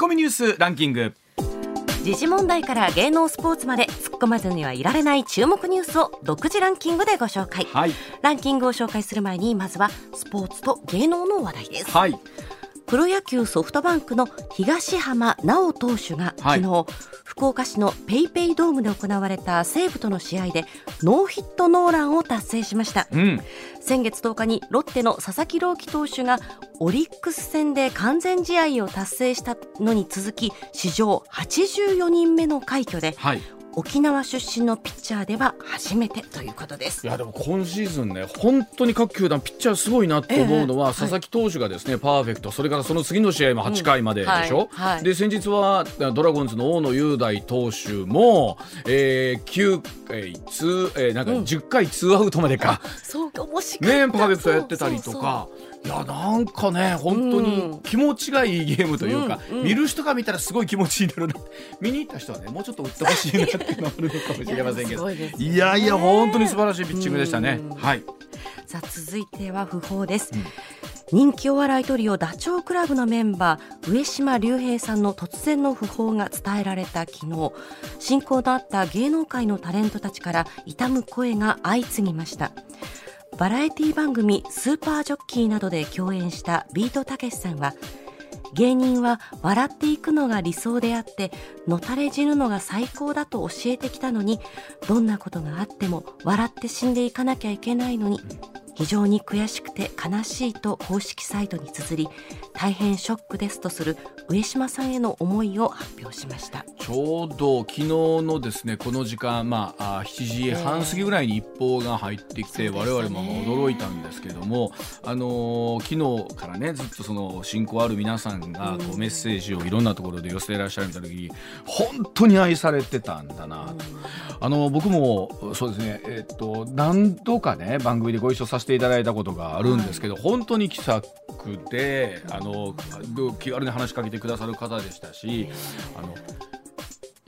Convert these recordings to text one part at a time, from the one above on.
コミニュースランキング。時事問題から芸能スポーツまで突っ込まずにはいられない注目ニュースを独自ランキングでご紹介、はい、ランキングを紹介する前にまずはスポーツと芸能の話題です、はい。プロ野球ソフトバンクの東浜直投手が昨日、はい、福岡市のペイペイドームで行われた西武との試合でノーヒットノーランを達成しました、うん、先月10日にロッテの佐々木朗希投手がオリックス戦で完全試合を達成したのに続き史上84人目の快挙で、はい、沖縄出身のピッチャーでは初めてということです。いやでも今シーズンね本当に各球団ピッチャーすごいなと思うのは、えー、佐々木投手がですね、はい、パーフェクト。それからその次の試合も8回まででしょ、うんはいはい、で先日はドラゴンズの大野雄大投手も、えー、9回2、えー、なんか10回2アウトまでか、うん、そうかもしねパーフェクトやってたりとか。いやなんかね本当に気持ちがいいゲームというか、うんうん、見る人が見たらすごい気持ちいいだろうな。見に行った人はねもうちょっと打ってほしいなっていうのあるのかもしれませんけど。いや,、いや本当に素晴らしいピッチングでしたね。はい。さあ続いては訃報です、うん。人気お笑いトリオダチョウ倶楽部のメンバー上島竜兵さんの突然の訃報が伝えられた昨日。親交のあった芸能界のタレントたちから悼む声が相次ぎましたバラエティ番組スーパージョッキーなどで共演したビートたけしさんは芸人は笑っていくのが理想であってのたれ死ぬのが最高だと教えてきたのにどんなことがあっても笑って死んでいかなきゃいけないのに非常に悔しくて悲しいと公式サイトに綴り大変ショックですとする上島さんへの思いを発表しました。ちょうど昨日のですねこの時間、まあ、7時半過ぎぐらいに一報が入ってきて、えー、我々も驚いたんですけども、あのー、昨日からねずっとその親交ある皆さんがこうメッセージをいろんなところで寄せていらっしゃるみたいな時に本当に愛されてたんだなあの僕もそうですね、えー、っと何度かね番組でご一緒させてていただいたことがあるんですけど、はい、本当に気さくであの気軽に話しかけてくださる方でしたしあの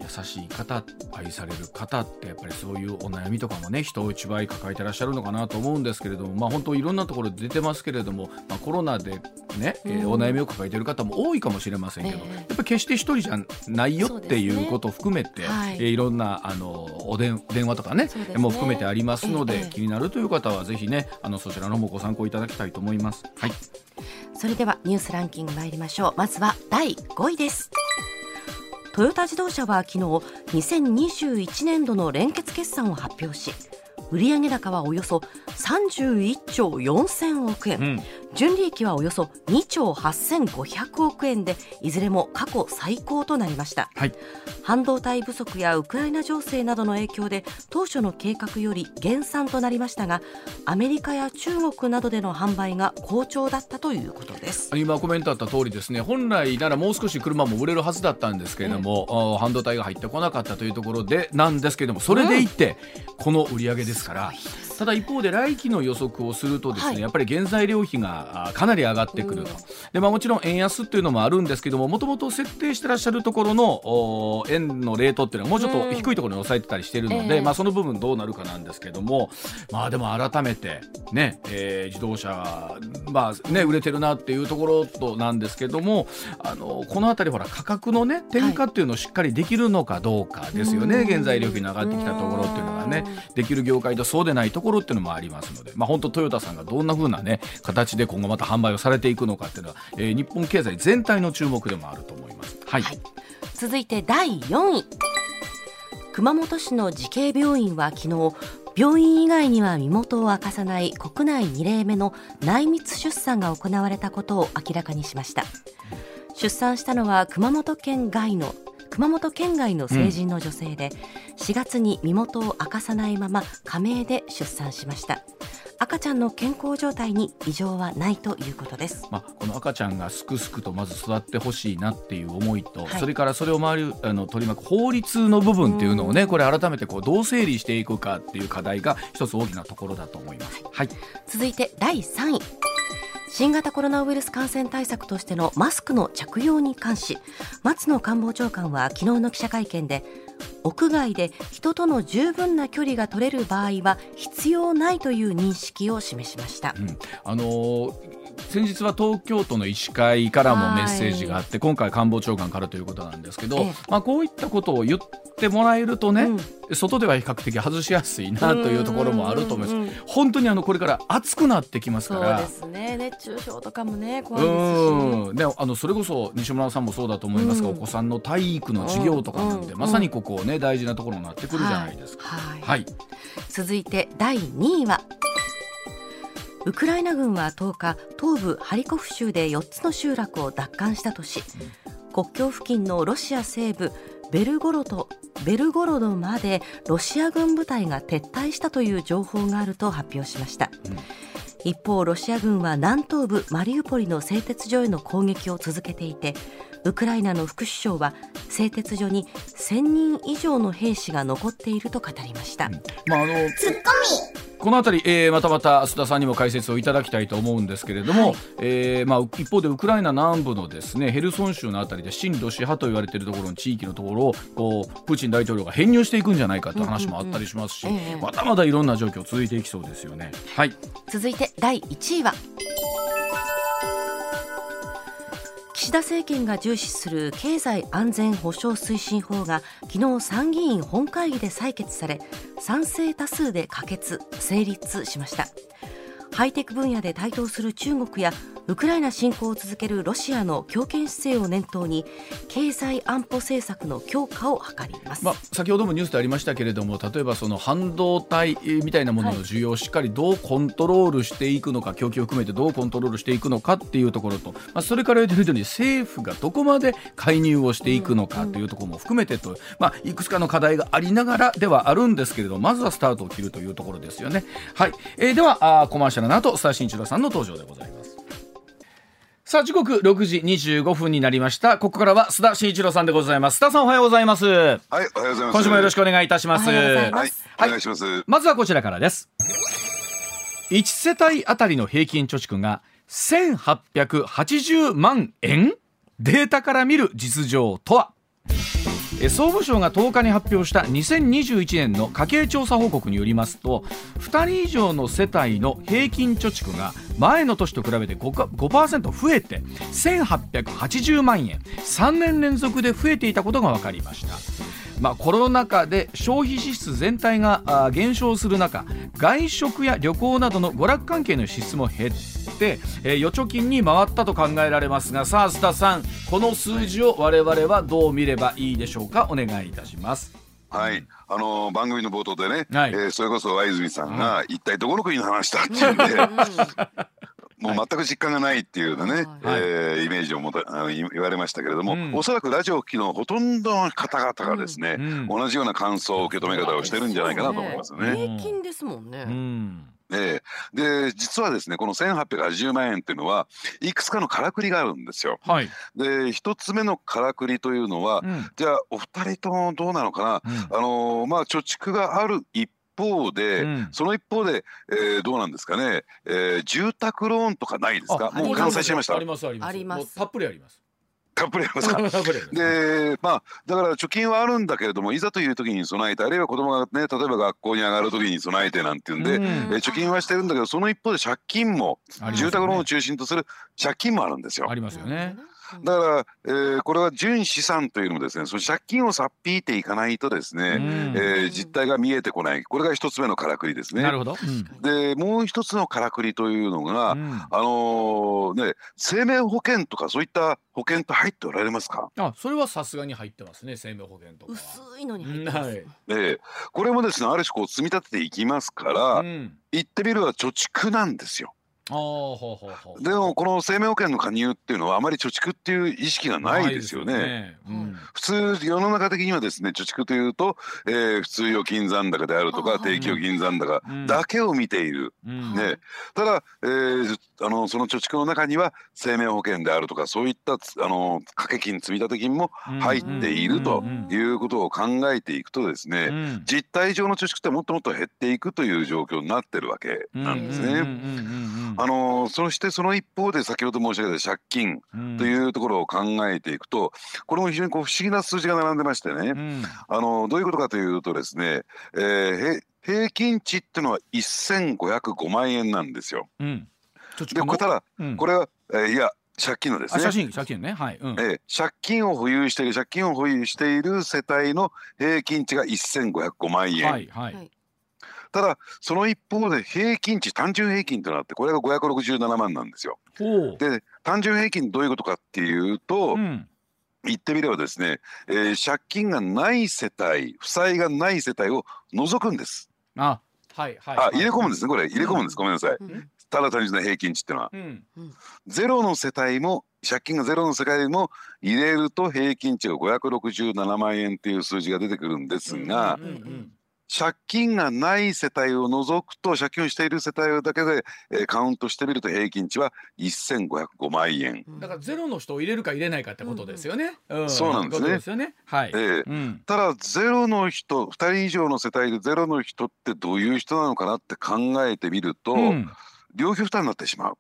優しい方愛される方ってやっぱりそういうお悩みとかもね人を一倍抱えてらっしゃるのかなと思うんですけれどもまあ本当いろんなところで出てますけれども、まあ、コロナでね、うん、えー、お悩みを抱えてる方も多いかもしれませんけど、えー、やっぱり決して一人じゃないよっていうことを含めて、ね。はい、えー、いろんなあのおでん電話とかねね。も含めてありますので、えー、気になるという方はぜひねあのそちらの方もご参考いただきたいと思います。はい。それではニュースランキング参りましょう。まずは第5位ですトヨタ自動車は昨日2021年度の連結決算を発表し売上高はおよそ31兆4000億円、うん、純利益はおよそ2兆8500億円でいずれも過去最高となりました、はい、半導体不足やウクライナ情勢などの影響で当初の計画より減産となりましたがアメリカや中国などでの販売が好調だったということです。今コメントあった通りですね。本来ならもう少し車も売れるはずだったんですけれども、うん、半導体が入ってこなかったというところでなんですけれどもそれでいって、この売り上げですですからただ一方で来期の予測をするとですね、はい、やっぱり原材料費がかなり上がってくると、でまあ、もちろん円安っていうのもあるんですけどももともと設定してらっしゃるところの円のレートっていうのはもうちょっと低いところに抑えてたりしてるので、まあ、その部分どうなるかなんですけどもまあでも改めてね、えー、自動車まあね売れてるなっていうところとなんですけどもあのこの辺りほら価格のね転嫁っていうのをしっかりできるのかどうかですよね、はい、原材料費の上がってきたところっていうのがねできる業界とそうでないところっていうのもありますので、まあ、本当トヨタさんがどんなふうな、ね、形で今後また販売をされていくのかっていうのは、えー、日本経済全体の注目でもあると思います。はい、はい、続いて第4位。熊本市の慈恵病院は昨日病院以外には身元を明かさない国内2例目の内密出産が行われたことを明らかにしました。出産したのは熊本県外の熊本県外の成人の女性で、うん、4月に身元を明かさないまま仮名で出産しました赤ちゃんの健康状態に異常はないということです。まあ、この赤ちゃんがすくすくとまず育ってほしいなっていう思いと、はい、それからそれを周りあの取り巻く法律の部分っていうのをね、これ改めてこうどう整理していくかっていう課題が一つ大きなところだと思います。はい、はい、続いて第3位。新型コロナウイルス感染対策としてのマスクの着用に関し松野官房長官は昨日の記者会見で屋外で人との十分な距離が取れる場合は必要ないという認識を示しました、うん、あのー先日は東京都の医師会からもメッセージがあって、今回官房長官からということなんですけど、ええ。まあ、こういったことを言ってもらえるとね、うん。外では比較的外しやすいなというところもあると思います、うんうんうん本当にあのこれから暑くなってきますから。そうですね。熱中症とかもね怖いですし。あのそれこそ西村さんもそうだと思いますが、うん。お子さんの体育の授業とかなんて、うん。まさにここね大事なところになってくるじゃないですか。はい。はい、続いて第2位はウクライナ軍は10日東部ハリコフ州で4つの集落を奪還したとし国境付近のロシア西部ベルゴロドベルゴロドまでロシア軍部隊が撤退したという情報があると発表しました、一方ロシア軍は南東部マリウポリの製鉄所への攻撃を続けていてウクライナの副首相は製鉄所に1000人以上の兵士が残っていると語りました、まああのこのあたり、えーまたまた須田さんにも解説をいただきたいと思うんですけれども、はい。えーまあ、一方でウクライナ南部のですねヘルソン州のあたりで親ロシア派と言われているところの地域のところをこうプーチン大統領が編入していくんじゃないかという話もあったりしますし、うんうんうんええ。まだまだいろんな状況続いていきそうですよね。はい。続いて第1位は岸田政権が重視する経済安全保障推進法が昨日参議院本会議で採決され賛成多数で可決成立しました。ハイテク分野で台頭する中国やウクライナ侵攻を続けるロシアの強権姿勢を念頭に経済安保政策の強化を図ります、まあ、先ほどもニュースでありましたけれども例えばその半導体みたいなものの需要をしっかりどうコントロールしていくのか供給を含めてどうコントロールしていくのかっていうところと、まあ、それから言ってるように政府がどこまで介入をしていくのかというところも含めてと、まあ、いくつかの課題がありながらではあるんですけれどまずはスタートを切るというところですよね。はい。えーではあコマーシャル。の後スター新一郎さんの登場でございます。さあ時刻6時25分になりました。ここからは須田慎一郎さんでございます。須田さんおはようございます。はい、おはようございます。今週もよろしくお願いいたします。おはいまはい、お願いします。まずはこちらからです。1世帯あたりの平均貯蓄が1880万円？データから見る実情とは？え総務省が10日に発表した2021年の家計調査報告によりますと2人以上の世帯の平均貯蓄が前の年と比べて 5%, 5増えて1880万円3年連続で増えていたことが分かりました。まあ、コロナ禍で消費支出全体が減少する中外食や旅行などの娯楽関係の支出も減って、えー預貯金に回ったと考えられますがさあ須田さんこの数字を我々はどう見ればいいでしょうか？お願いいたします。はい、あのー番組の冒頭でね、はい。えーそれこそ相泉さんが、一体どこの国の話だっていうんで、もう全く実感がないっていうね、はい。えーイメージをもたあの言言われましたけれども、うん。おそらくラジオを聴きのほとんどの方々がですね、うん。同じような感想受け止め方をしてるんじゃないかなと思いますよね。平均ですもんね、うん。ええ。で実はですねこの1880万円っていうのはいくつかのからくりがあるんですよ。はい、で一つ目のからくりというのは、うん。じゃあお二人ともどうなのかな、うん。あのーまあ貯蓄がある一方で、うん。その一方で、えーどうなんですかね、えー住宅ローンとかないですか？あもう完済しちゃいました。ありますあります。あります。もうたっぷりあります。たっぷりありますか？でまあだから貯金はあるんだけれどもいざという時に備えてあるいは子供がね例えば学校に上がる時に備えてなんていうんで、うん。えー貯金はしてるんだけどその一方で借金もね。住宅ローンを中心とする借金もあるんですよ。あ。りますよね。だから、えーこれは純資産というのもですねその借金をさっぴいていかないとですね、うん。えー実態が見えてこない。これが一つ目のからくりですね。なるほど。うん。でもう一つのからくりというのが、うん。あのーね生命保険とかそういった保険って入っておられますか、あそれはさすがに入ってますね生命保険とかは。薄いのに入ってます、はい。ええ。これもですねある種こう積み立てていきますから、うん。言ってみれば貯蓄なんですよ。ほうほうほう。でもこの生命保険の加入っていうのはあまり貯蓄っていう意識がないですよね。ね。うん。普通世の中的にはですね貯蓄というと、えー普通預金残高であるとか定期預金残高うん。だけを見ている。うん。ね、ただ、えーあのその貯蓄の中には生命保険であるとかそういったつあの掛け金積立金も入っているということを考えていくとですね、うん。実態上の貯蓄ってもっともっと減っていくという状況になってるわけなんですね。あのそしてその一方で先ほど申し上げた借金うんというところを考えていくとこれも非常にこう不思議な数字が並んでましてね、うんあのどういうことかというとですね、えーへ平均値っていうのは1505万円なんですよ。うんでただ、うん、これは、えー、いや借金のですね。借金借金ねはい、うん、えー、借金を保有している借金を保有している世帯の平均値が1505万円。はいはい。ただその一方で平均値単純平均となってこれが567万なんですよ。で単純平均どういうことかっていうと、うん、言ってみればですね、えー、借金がない世帯負債がない世帯を除くんです。あはいはい、あ入れ込むんですねこれ。入れ込むんです、ごめんなさい。ただ単純な平均値っていうのは、うん、ゼロの世帯も借金がゼロの世帯も入れると平均値が567万円っていう数字が出てくるんですが、うんうんうん借金がない世帯を除くと借金をしている世帯だけで、えー、カウントしてみると平均値は1505万円。だからゼロの人を入れるか入れないかってことですよね、うん、そうなんですね。ですよね。はい、えーうん、ただゼロの人2人以上の世帯でゼロの人ってどういう人なのかなって考えてみると、うん、両費負担になってしまう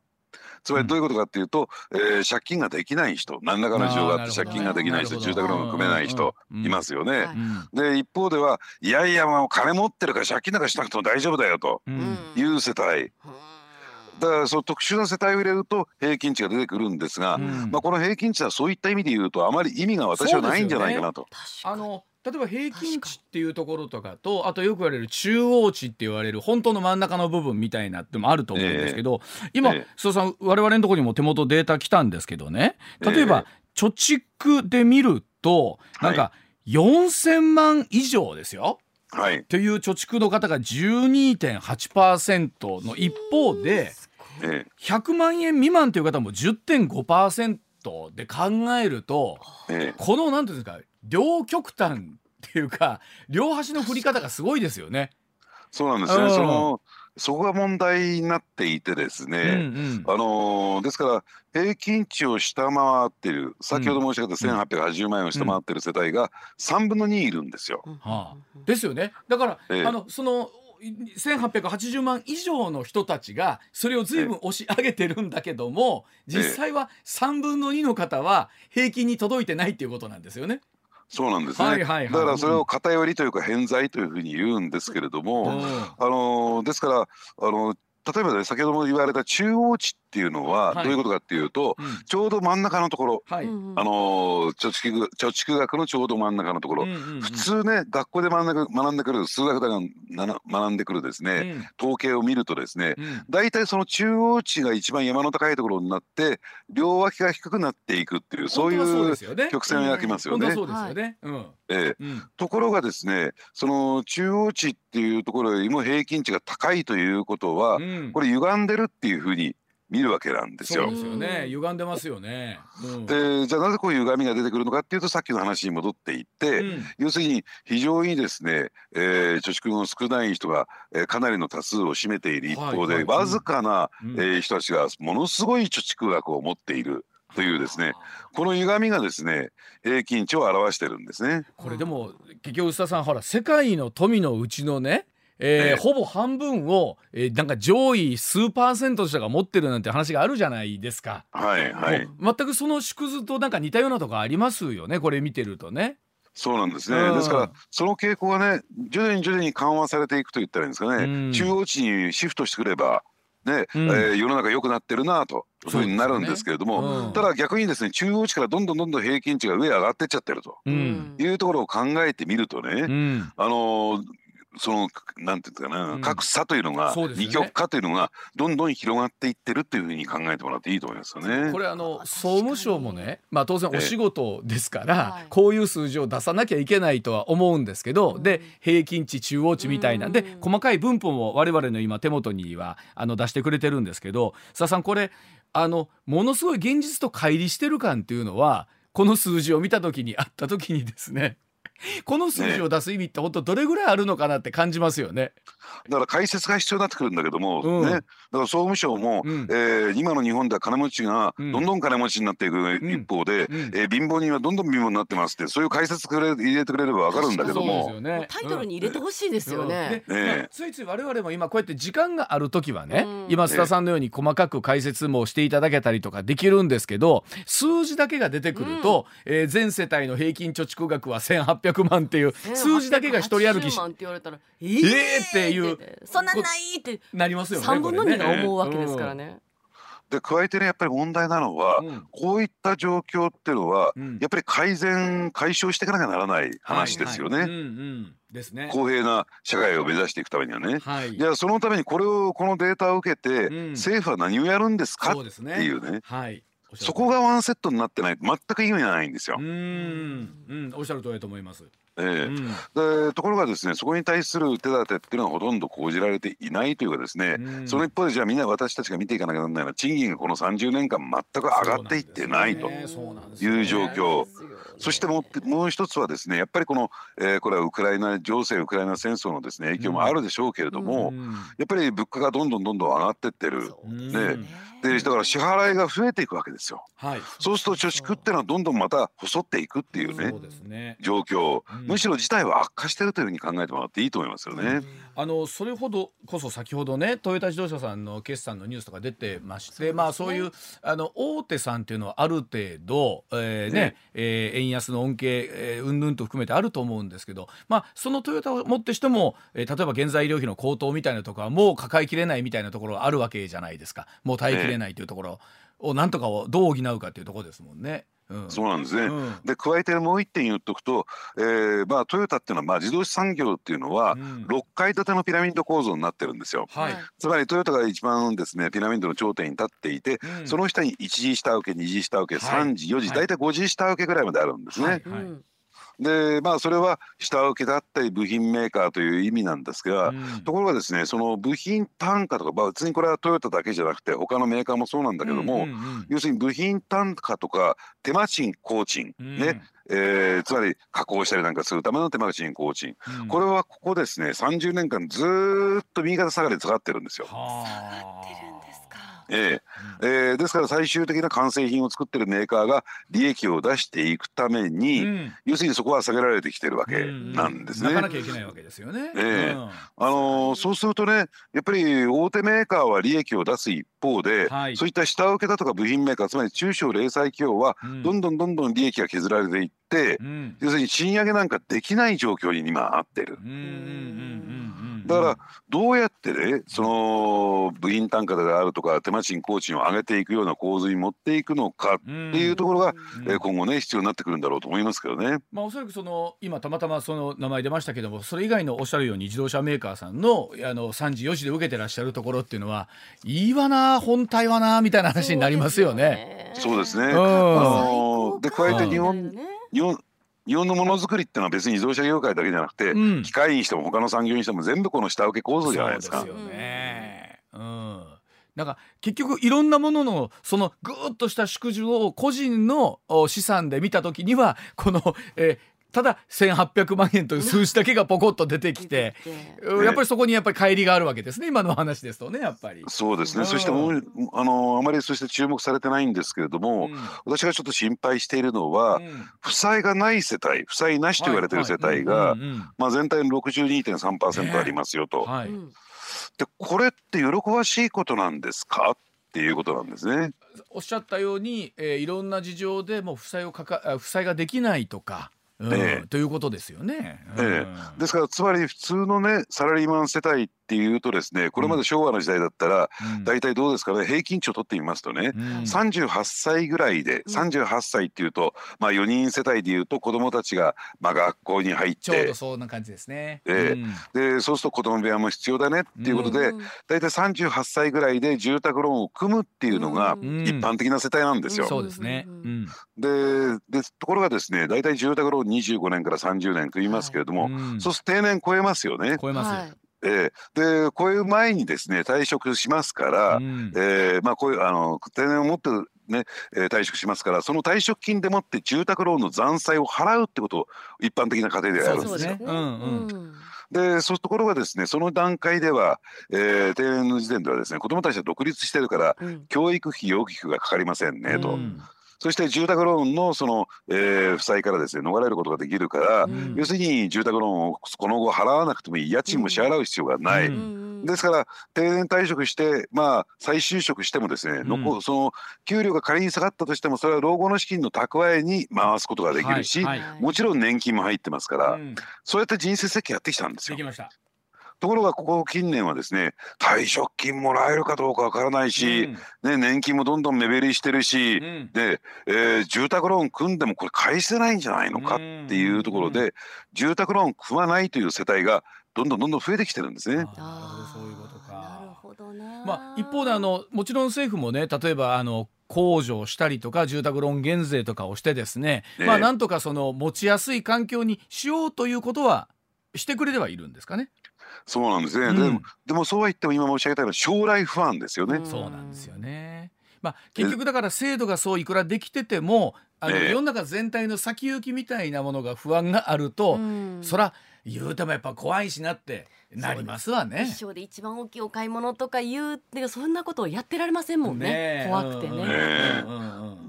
つまりどういうことかっていうと、うん、えー、借金ができない人何らかの事情があって借金ができない人住宅ローンが組めない人いますよね。で一方ではいやいやもう金持ってるから借金なんかしなくても大丈夫だよという世帯。だからその特殊な世帯を入れると平均値が出てくるんですが、うん、まあこの平均値はそういった意味で言うとあまり意味が私はないんじゃないかなと。ね、あの例えば平均値っていうところとかとあとよく言われる中央値って言われる本当の真ん中の部分みたいなってもあると思うんですけど、えー、今、えー、さん我々のところにも手元データ来たんですけどね。例えば、貯蓄で見るとなんか4,000万以上ですよ。はい、という貯蓄の方が12.8%の一方で100万円未満という方も10.5%で考えると、この何ていうんですか両極端っていうか両端の振り方がすごいですよね。そうなんですね。そのそこが問題になっていてですね、うんうん、あのですから平均値を下回っている先ほど申し上げた1880万円を下回っている世帯が3分の2いるんですよ。はあ、ですよね。だから、えあのその1880万以上の人たちがそれを随分押し上げてるんだけども実際は3分の2の方は平均に届いてないっていうことなんですよね。そうなんですね、はいはいはい、だからそれを偏りというか偏在というふうに言うんですけれども、うん、あのですからあの例えばね先ほども言われた中央値っていうのはどういうことかっていうと、はいちょうど真ん中のところ、はい、あの貯蓄貯蓄額のちょうど真ん中のところ、うんうんうん、普通ね学校で学んで学んでくる数学だが学んでくるですね、うん、統計を見るとですね、大、体、その中央値が一番山の高いところになって両脇が低くなっていくっていうそういう曲線を描きますよね。そうですよね、うん。ええ、ところがですねその中央値っていうところよりも平均値が高いということは、これ歪んでるっていうふうに見るわけなんですよ。そうですよね。歪んでますよね。うん、で、じゃあなぜこういう歪みが出てくるのかっていうと、さっきの話に戻っていって、うん、要するに非常にですね、えー、貯蓄の少ない人が、えー、かなりの多数を占めている一方で、はいはい、わずかな、うん、えー、人たちがものすごい貯蓄額を持っている。というですねこの歪みがですね平均値を表してるんですねこれでも結局須田さんほら世界の富のうちのねえー、ほぼ半分を、えー、なんか上位数パーセントの人が持ってるなんて話があるじゃないですか。はいはい。全くその縮図となんか似たようなとこありますよねこれ見てるとね。そうなんですね、ですからその傾向がね徐々に徐々に緩和されていくと言ったらいいんですかね、うん、中央値にシフトしてくればね、うん、えー、世の中良くなってるなとそういうふうになるんですけれども、ねうん、ただ逆にですね中央値からどんどんどんどん平均値が上上がってっちゃってると、うん、いうところを考えてみるとね、あのーそのなんていうかな、うん、格差というのが、ね、二極化というのがどんどん広がっていってるっていうふうに考えてもらっていいと思いますよね。これあの総務省もね、まあ当然お仕事ですから、ええ、こういう数字を出さなきゃいけないとは思うんですけど、で平均値中央値みたいなで細かい分布も我々の今手元にはあの出してくれてるんですけど、佐さんこれあのものすごい現実と乖離してる感っていうのはこの数字を見た時にあった時にですね この数字を出す意味って本当どれぐらいあるのかなって感じますよね。だから解説が必要になってくるんだけども、うん、ね、だから総務省も、うん、えー、今の日本では金持ちがどんどん金持ちになっていく一方で、うん、えー、貧乏人はどんどん貧乏になってますってそういう解説くれ入れてくれればわかるんだけども、ね、タイトルに入れてほしいですよね。ね。ついつい我々も今こうやって時間がある時はね、今須田さんのように細かく解説もしていただけたりとかできるんですけど数字だけが出てくると、うん、えー、全世帯の平均貯蓄額は1800万っていう数字だけが一人歩きし、って言われたらえー、っていうそんなないってなりますよね3分の2が思うわけですからね。で加えてねやっぱり問題なのは、うん、こういった状況っていうのは、うん、やっぱり改善解消していかなきゃならない話ですよね。ですね。公平な社会を目指していくためにはね。はい、じゃあそのためにこれをこのデータを受けて、うん、政府は何をやるんですかっていうね。はい。そこがワンセットになってない全く意味がないんですよ。うん、うん、おっしゃる通りだと思います。えー、うん、でところがですねそこに対する手立てっていうのはほとんど講じられていないというかですね、うん、その一方でじゃあみんな私たちが見ていかなきゃならないのは賃金がこの30年間全く上がっていってないという状況。そしてもうもう一つはですねやっぱりこの、えー、これはウクライナ情勢ウクライナ戦争のですね影響もあるでしょうけれども、やっぱり物価がどんどんどんどん上がってってる。ねでだから支払いが増えていくわけですよ。はい、そうすると貯蓄っていうのはどんどんまた細っていくっていうね、ね、状況、うん、むしろ事態は悪化してるというふうに考えてもらっていいと思いますよね。うん、あのそれほどこそ先ほどねトヨタ自動車さんの決算のニュースとか出てまして、ね、まあそういうあの大手さんっていうのはある程度、えー、ねねえー、円安の恩恵えうんぬんと含めてあると思うんですけど、まあそのトヨタをもってしても、えー、例えば原材料費の高騰みたいなところはもう抱えきれないみたいなところがあるわけじゃないですか。もう耐えきれないというところ。をなんとかをどう補うかっていうところですもんね。うん、そうなんですね、うん、で加えてもう一点言っとくと、えーまあ、トヨタっていうのは、まあ、自動車産業っていうのは、6階建てのピラミッド構造になってるんですよ、はい、つまりトヨタが一番ですねピラミッドの頂点に立っていて、うん、その下に1次下請け2次下請け3次4次、はい、大体5次下請けぐらいまであるんですね。はいでまあそれは下請けだったり部品メーカーという意味なんですが、うん、ところがですねその部品単価とか、まあ、別にこれはトヨタだけじゃなくて他のメーカーもそうなんだけども、うんうんうん、要するに部品単価とか手間賃工賃、うん、ねえー、つまり加工したりなんかするための手間賃工賃、うん、これはここですね30年間ずっと右肩下がりで下がってるんですよ。はあええ。えー、ですから最終的な完成品を作ってるメーカーが利益を出していくために、うん、要するにそこは下げられてきてるわけなんですね。なかなきゃいけないわけですよね。ええ。ー、あのー、そうするとねやっぱり大手メーカーは利益を出す一方で、はい、そういった下請けだとか部品メーカーつまり中小零細企業はどんどんどんどん利益が削られていって、うん、要するに賃上げなんかできない状況に今あってる。うんうんうんうんだからどうやってねその部品単価であるとか手間賃工賃を上げていくような構図に持っていくのかっていうところが、え今後ね必要になってくるんだろうと思いますけどね。まあおそらくその今たまたまその名前出ましたけどもそれ以外のおっしゃるように自動車メーカーさんのあの3時4時で受けてらっしゃるところっていうのはいいわな本体はなみたいな話になりますよね。そうですね。あので加えて日本日本日本のものづくりっていうのは別に自動車業界だけじゃなくて、うん、機械にしても他の産業にしても全部この下請け構造じゃないですか。そうですよね。うん。なんか結局いろんなもののそのぐーっとした縮図を個人の資産で見た時にはこの、えー、ただ1800万円という数字だけがポコッと 出てきて、やっぱりそこにやっぱり乖離があるわけですね今の話ですとねやっぱり。そうですね、そしてもうあのあまりそして注目されてないんですけれども、うん、私がちょっと心配しているのは、うん、負債がない世帯負債なしと言われている世帯が全体の62.3%ありますよと。はい、でこれって喜ばしいことなんですか？っていうことなんですね。おっしゃったように、えー、いろんな事情でもう負債をかか負債ができないとか。ええ。ということですよね。ええ、ですからつまり普通のねサラリーマン世帯っていうとですねこれまで昭和の時代だったら、うん、大体どうですかね平均値を取ってみますとね、うん、38歳ぐらいで38歳っていうと、まあ、4人世帯でいうと子どもたちが、まあ、学校に入ってちょうどそんな感じですね。でそうすると子ども部屋も必要だねっていうことで、大体38歳ぐらいで住宅ローンを組むっていうのが一般的な世帯なんですよ。そうですね、ででところがですね大体住宅ローン25年から30年組みますけれども、はい、そうすると定年超えますよね。超えます、えー、でこういう前にですね退職しますから、うん、えー、まあ、こういうあの定年を持ってね、えー、退職しますからその退職金でもって住宅ローンの残債を払うってことを一般的な家庭でやるんですよ。そう、ね。うんうん。でそういうところがですねその段階では、えー、定年の時点ではですね子どもたちは独立してるから、うん、教育費養育費がかかりませんねと。うんそして住宅ローンのその、えー、負債からですね逃れることができるから、うん、要するに住宅ローンをこの後払わなくてもいい家賃も支払う必要がない。うん、ですから定年退職してまあ再就職してもですね、うん、その給料が仮に下がったとしてもそれは老後の資金の蓄えに回すことができるし、はい。はい、もちろん年金も入ってますから、そうやって人生設計やってきたんですよ。ところがここ近年はですね退職金もらえるかどうかわからないし、うん、ね、年金もどんどん目減りしてるし、うん、で、えー、住宅ローン組んでもこれ返せないんじゃないのかっていうところで、住宅ローン組まないという世帯がどんどんどんどん増えてきてるんですね。あそういうことか。まあ、一方であのもちろん政府もね例えばあの控除したりとか住宅ローン減税とかをしてですね、ねまあなんとかその持ちやすい環境にしようということはしてくれてはいるんですかね。そうなんですね、うん、でもでもそうは言っても今申し上げたように将来不安ですよね。そうなんですよね。まあ、結局だから制度がそういくらできててもあの世の中全体の先行きみたいなものが不安があると、そら言うてもやっぱ怖いしなってなりますわね。一生で一番大きいお買い物とか言うってそんなことをやってられませんもんね。ね怖くてね。ね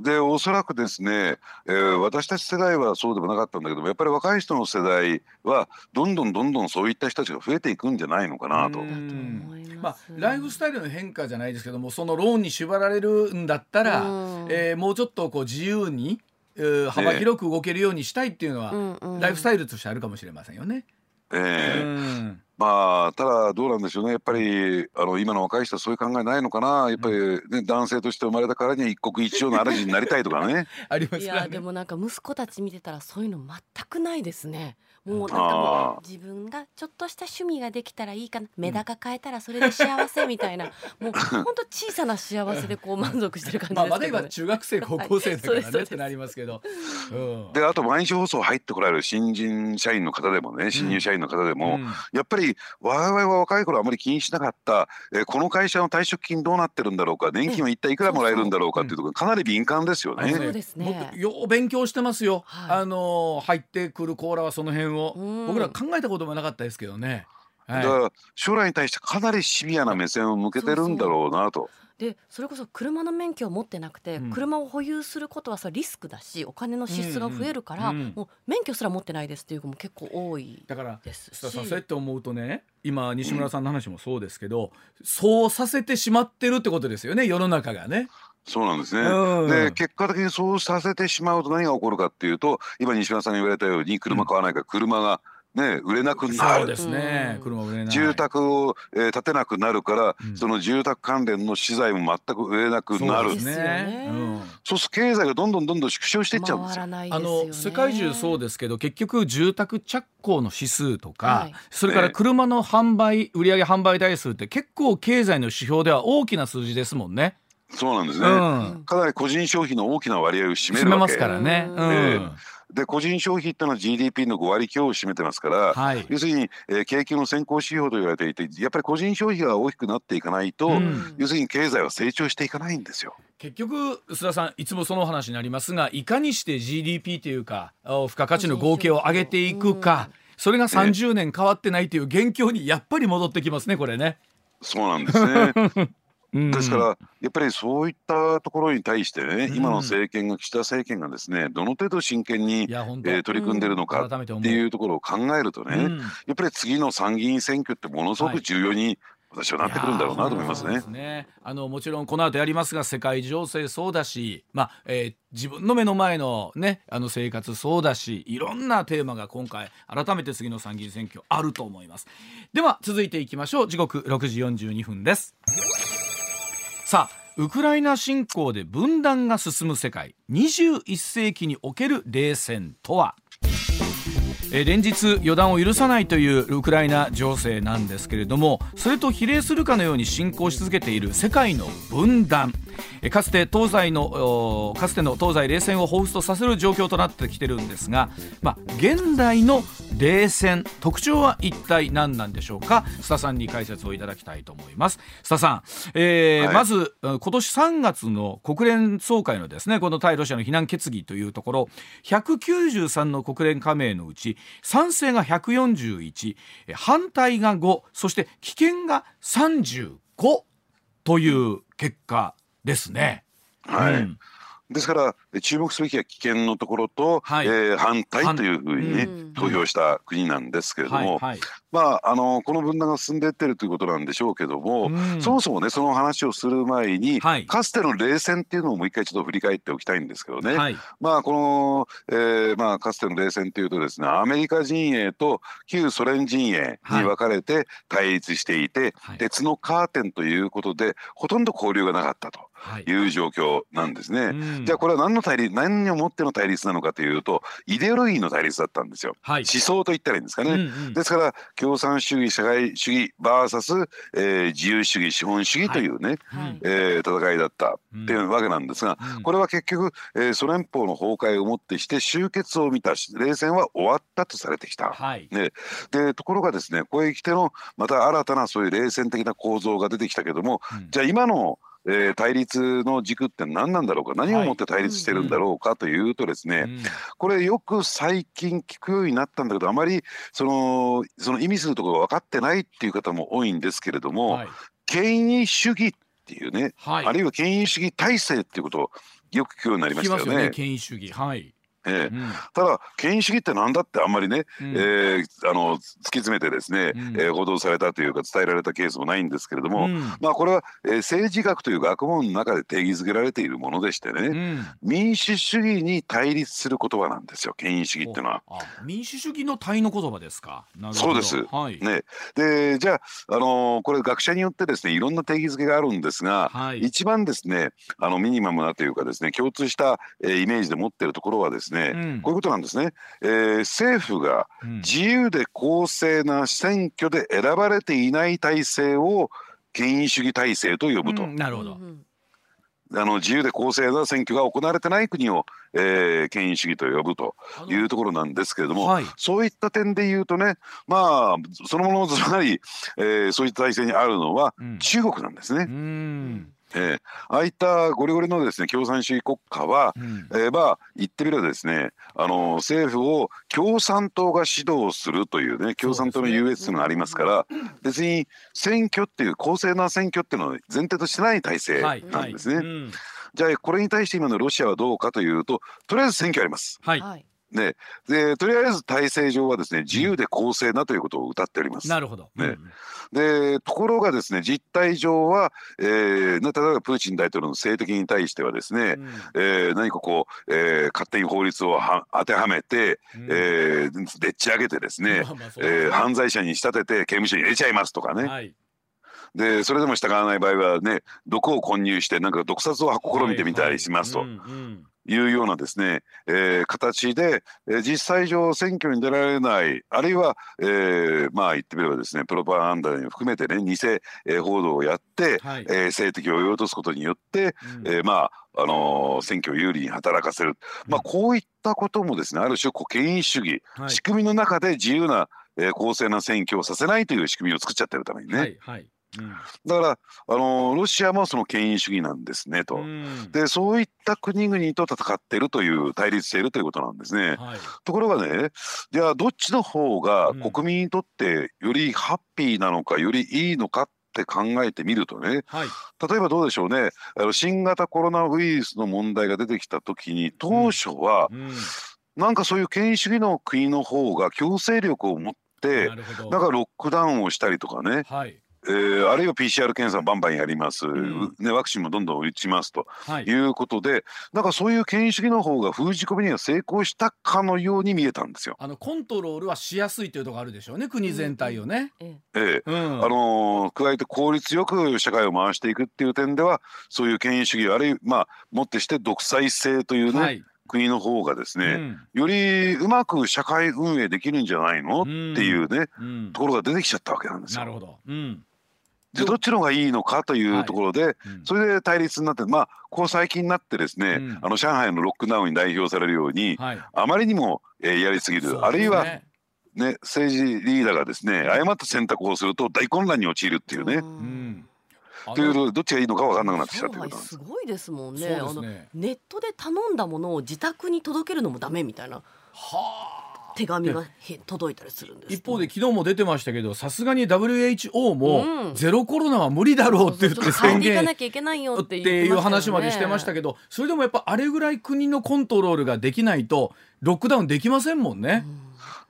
でおそらくですね、えー、私たち世代はそうでもなかったんだけどもやっぱり若い人の世代はどんどんどんどんそういった人たちが増えていくんじゃないのかなと。まあライフスタイルの変化じゃないですけどもそのローンに縛られるんだったら、えー、もうちょっとこう自由に幅広く動けるようにしたいっていうのは、ライフスタイルとしてあるかもしれませんよね。ええ。ー、まあただどうなんでしょうね。やっぱりあの今の若い人はそういう考えないのかな。やっぱり、ね、男性として生まれたからには一国一城の嵐になりたいとかね。あります、ね、いやでもなんか息子たち見てたらそういうの全くないですね。もうなんかもう自分がちょっとした趣味ができたらいいかなメダカ変えたらそれで幸せみたいな、もう本当小さな幸せでこう満足してる感じですけど、ね、まあまだ今中学生高校生だからねってなりますけど、うん、であと毎日放送入ってこられる新人社員の方でもね新入社員の方でも、うん、やっぱり我々は若い頃あまり気にしなかった、えー、この会社の退職金どうなってるんだろうか年金は一体いくらもらえるんだろうかっていうところかなり敏感ですよね。そうですね。よう勉強してますよ、はい、あの入ってくるコーラはその辺を、僕ら考えたこともなかったですけどね。はい、だから将来に対してかなりシビアな目線を向けてるんだろうなと。でそれこそ車の免許を持ってなくて、うん、車を保有することはそリスクだしお金の支出が増えるから、うんうん、もう免許すら持ってないですっていう子も結構多いだから須田さんそうやって思うとね今西村さんの話もそうですけど、うん、そうさせてしまってるってことですよね世の中がね。そうなんですね、うん、で結果的にそうさせてしまうと何が起こるかっていうと今西村さんが言われたように車買わないから車がね、売れなくなる。そうですね。車売れない。住宅を、えー、建てなくなるから、うん、その住宅関連の資材も全く売れなくなる。そうですね、うん、そうすると経済がどんどんどんどん縮小していっちゃうんですよ。あの世界中そうですけど結局住宅着工の指数とか、はい、それから車の販売売上販売台数って結構経済の指標では大きな数字ですもんね。そうなんですね、うん、かなり個人消費の大きな割合を占めるわけ。ますからね。うん、えーで個人消費っていうのは GDP の5割強を占めてますから、はい、要するに、えー、景気の先行指標と言われていてやっぱり個人消費が大きくなっていかないと、うん、要するに経済は成長していかないんですよ。結局須田さんいつもその話になりますがいかにして GDP というか付加価値の合計を上げていくか、それが30年変わってないという現況にやっぱり戻ってきますねこれね。そうなんですね ですからやっぱりそういったところに対してね、今の政権が岸田政権がですねどの程度真剣に、えー、取り組んでるのかっていうところを考えるとね、やっぱり次の参議院選挙ってものすごく重要に、私はなってくるんだろうなと思いますね。すね。あのもちろんこの後やりますが世界情勢そうだし、まあえー、自分の目の前のねあの生活そうだしいろんなテーマが今回改めて次の参議院選挙あると思います。では続いていきましょう。時刻6時42分です。さあウクライナ侵攻で分断が進む世界。21世紀における冷戦とは？え連日予断を許さないというウクライナ情勢なんですけれどもそれと比例するかのように進行し続けている世界の分断。かつて東西のかつての東西冷戦を彷彿とさせる状況となってきてるんですが、まあ、現代の冷戦特徴は一体何なんでしょうか？須田さんに解説をいただきたいと思います。須田さん、えーはい、まず今年3月の国連総会のですねこの対ロシアの非難決議というところ193の国連加盟のうち賛成が141反対が5そして棄権が35という結果ですね。はい、うんですから注目すべきは危険のところと、はい、えー、反対というふうにね、投票した国なんですけれども、はいはい、まああのこの分断が進んでいってるということなんでしょうけども、そもそもねその話をする前に、はい、かつての冷戦っていうのをもう一回ちょっと振り返っておきたいんですけどね、まあこの、えー、まあかつての冷戦っていうとですねアメリカ陣営と旧ソ連陣営に分かれて対立していて、鉄のカーテンということでほとんど交流がなかったと。い。う状況なんですね。じゃあこれは何の対立何をもっての対立なのかというとイデオロギーの対立だったんですよ。はい、思想と言ったらいいんですかね。うんうん、ですから共産主義社会主義 VS、えー、自由主義資本主義というね、はい、えー、戦いだったっていうわけなんですが、うん、これは結局、えー、ソ連邦の崩壊をもってして終結を見た冷戦は終わったとされてきた。はい、ね、でところがですねここへ来てのまた新たなそういう冷戦的な構造が出てきたけども、うん、じゃあ今のえー、対立の軸って何なんだろうか？何をもって対立してるんだろうか？というとですね、これよく最近聞くようになったんだけどあまりそのその意味するところが分かってないっていう方も多いんですけれども、はい、権威主義っていうね、はい、あるいは権威主義体制っていうことをよく聞くようになりましたよね。よね権威主義。はいえー、うん、ただ権威主義ってなんだってあんまりね、うん、えー、あの突き詰めてですね、うん、えー、報道されたというか伝えられたケースもないんですけれども、うん、まあこれは、えー、政治学という学問の中で定義づけられているものでしてね、民主主義に対立する言葉なんですよ権威主義っていうのは。民主主義の対の言葉ですか？そうです。はい、ね、でじゃあ、あのー、これ学者によってですねいろんな定義づけがあるんですが、はい、一番ですねあのミニマムなというかですね共通した、えー、イメージで持っているところはですね、こういうことなんですね、えー、政府が自由で公正な選挙で選ばれていない体制を権威主義体制と呼ぶと。うん、なるほど。あの自由で公正な選挙が行われてない国を、えー、権威主義と呼ぶというところなんですけれども、はい、そういった点で言うとねまあそのものずばり、えー、そういった体制にあるのは中国なんですね。うんえー、ああいったゴリゴリのですね共産主義国家は、うん、えー、まあ言ってみればですねあの政府を共産党が指導するというね共産党の優越がありますから、ね、別に選挙っていう公正な選挙っていうのは前提としてない体制なんですね。はい。はいうん、じゃあこれに対して今のロシアはどうかというととりあえず選挙あります。はいね、でとりあえず体制上はですね自由で公正なということを謳っております。なるほど、ね、でところがですね実態上は、えー、例えばプーチン大統領の政敵に対してはですね、うん、えー、何かこう、えー、勝手に法律をは当てはめて、うん、えー、でっち上げてですね、まあまあえー、犯罪者に仕立てて刑務所に入れちゃいますとかね。はい。でそれでも従わない場合はね毒を混入してなんか毒殺を試みてみたりしますと。い。うようなですね、えー、形で、えー、実際上選挙に出られないあるいは、えー、まあ言ってみればですねプロパガンダに含めてね偽、えー、報道をやって、はい、えー、政敵を追い落とすことによって、うん、えー、まああのー、選挙を有利に働かせる、まあ、こういったこともですねある種権威主義、はい、仕組みの中で自由な、えー、公正な選挙をさせないという仕組みを作っちゃってるためにね。はいはい。うん、だからあのロシアもその権威主義なんですねと、うん、でそういった国々と戦っているという対立しているということなんですね。はい、ところがねじゃあどっちの方が国民にとってよりハッピーなのかよりいいのかって考えてみるとね、はい、例えばどうでしょうね。あの新型コロナウイルスの問題が出てきた時に当初は、うん、なんかそういう権威主義の国の方が強制力を持ってなんかロックダウンをしたりとかね、はい、えー、あるいは PCR 検査バンバンやります、うん、ね、ワクチンもどんどん打ちますと、はい、いうことでなんかそういう権威主義の方が封じ込めには成功したかのように見えたんですよ。あのコントロールはしやすいというところあるでしょうね。国全体をね。ええ。うん、あのー、加えて効率よく社会を回していくっていう点ではそういう権威主義あるいはまあもってして独裁性というね、はい。国の方がですね、うん、よりうまく社会運営できるんじゃないの、うん、っていうね、うん、ところが出てきちゃったわけなんですよ。なるほど、うんでどっちの方がいいのかというところで、はいうん、それで対立になってまあこう最近になってですね、うん、あの上海のロックダウンに代表されるように、はい、あまりにも、えー、やりすぎる、ね、あるいは、ね、政治リーダーがですね誤った選択をすると大混乱に陥るっていうね。うん。というどっちがいいのか分からなくなってきたということす。ごいですもんね、ね、あのネットで頼んだものを自宅に届けるのもダメみたいな。はあ手紙が届いたりするんです、一方で昨日も出てましたけどさすがに WHO もゼロコロナは無理だろうって言って宣言っていう話までしてましたけどそれでもやっぱあれぐらい国のコントロールができないとロックダウンできませんもんね。うん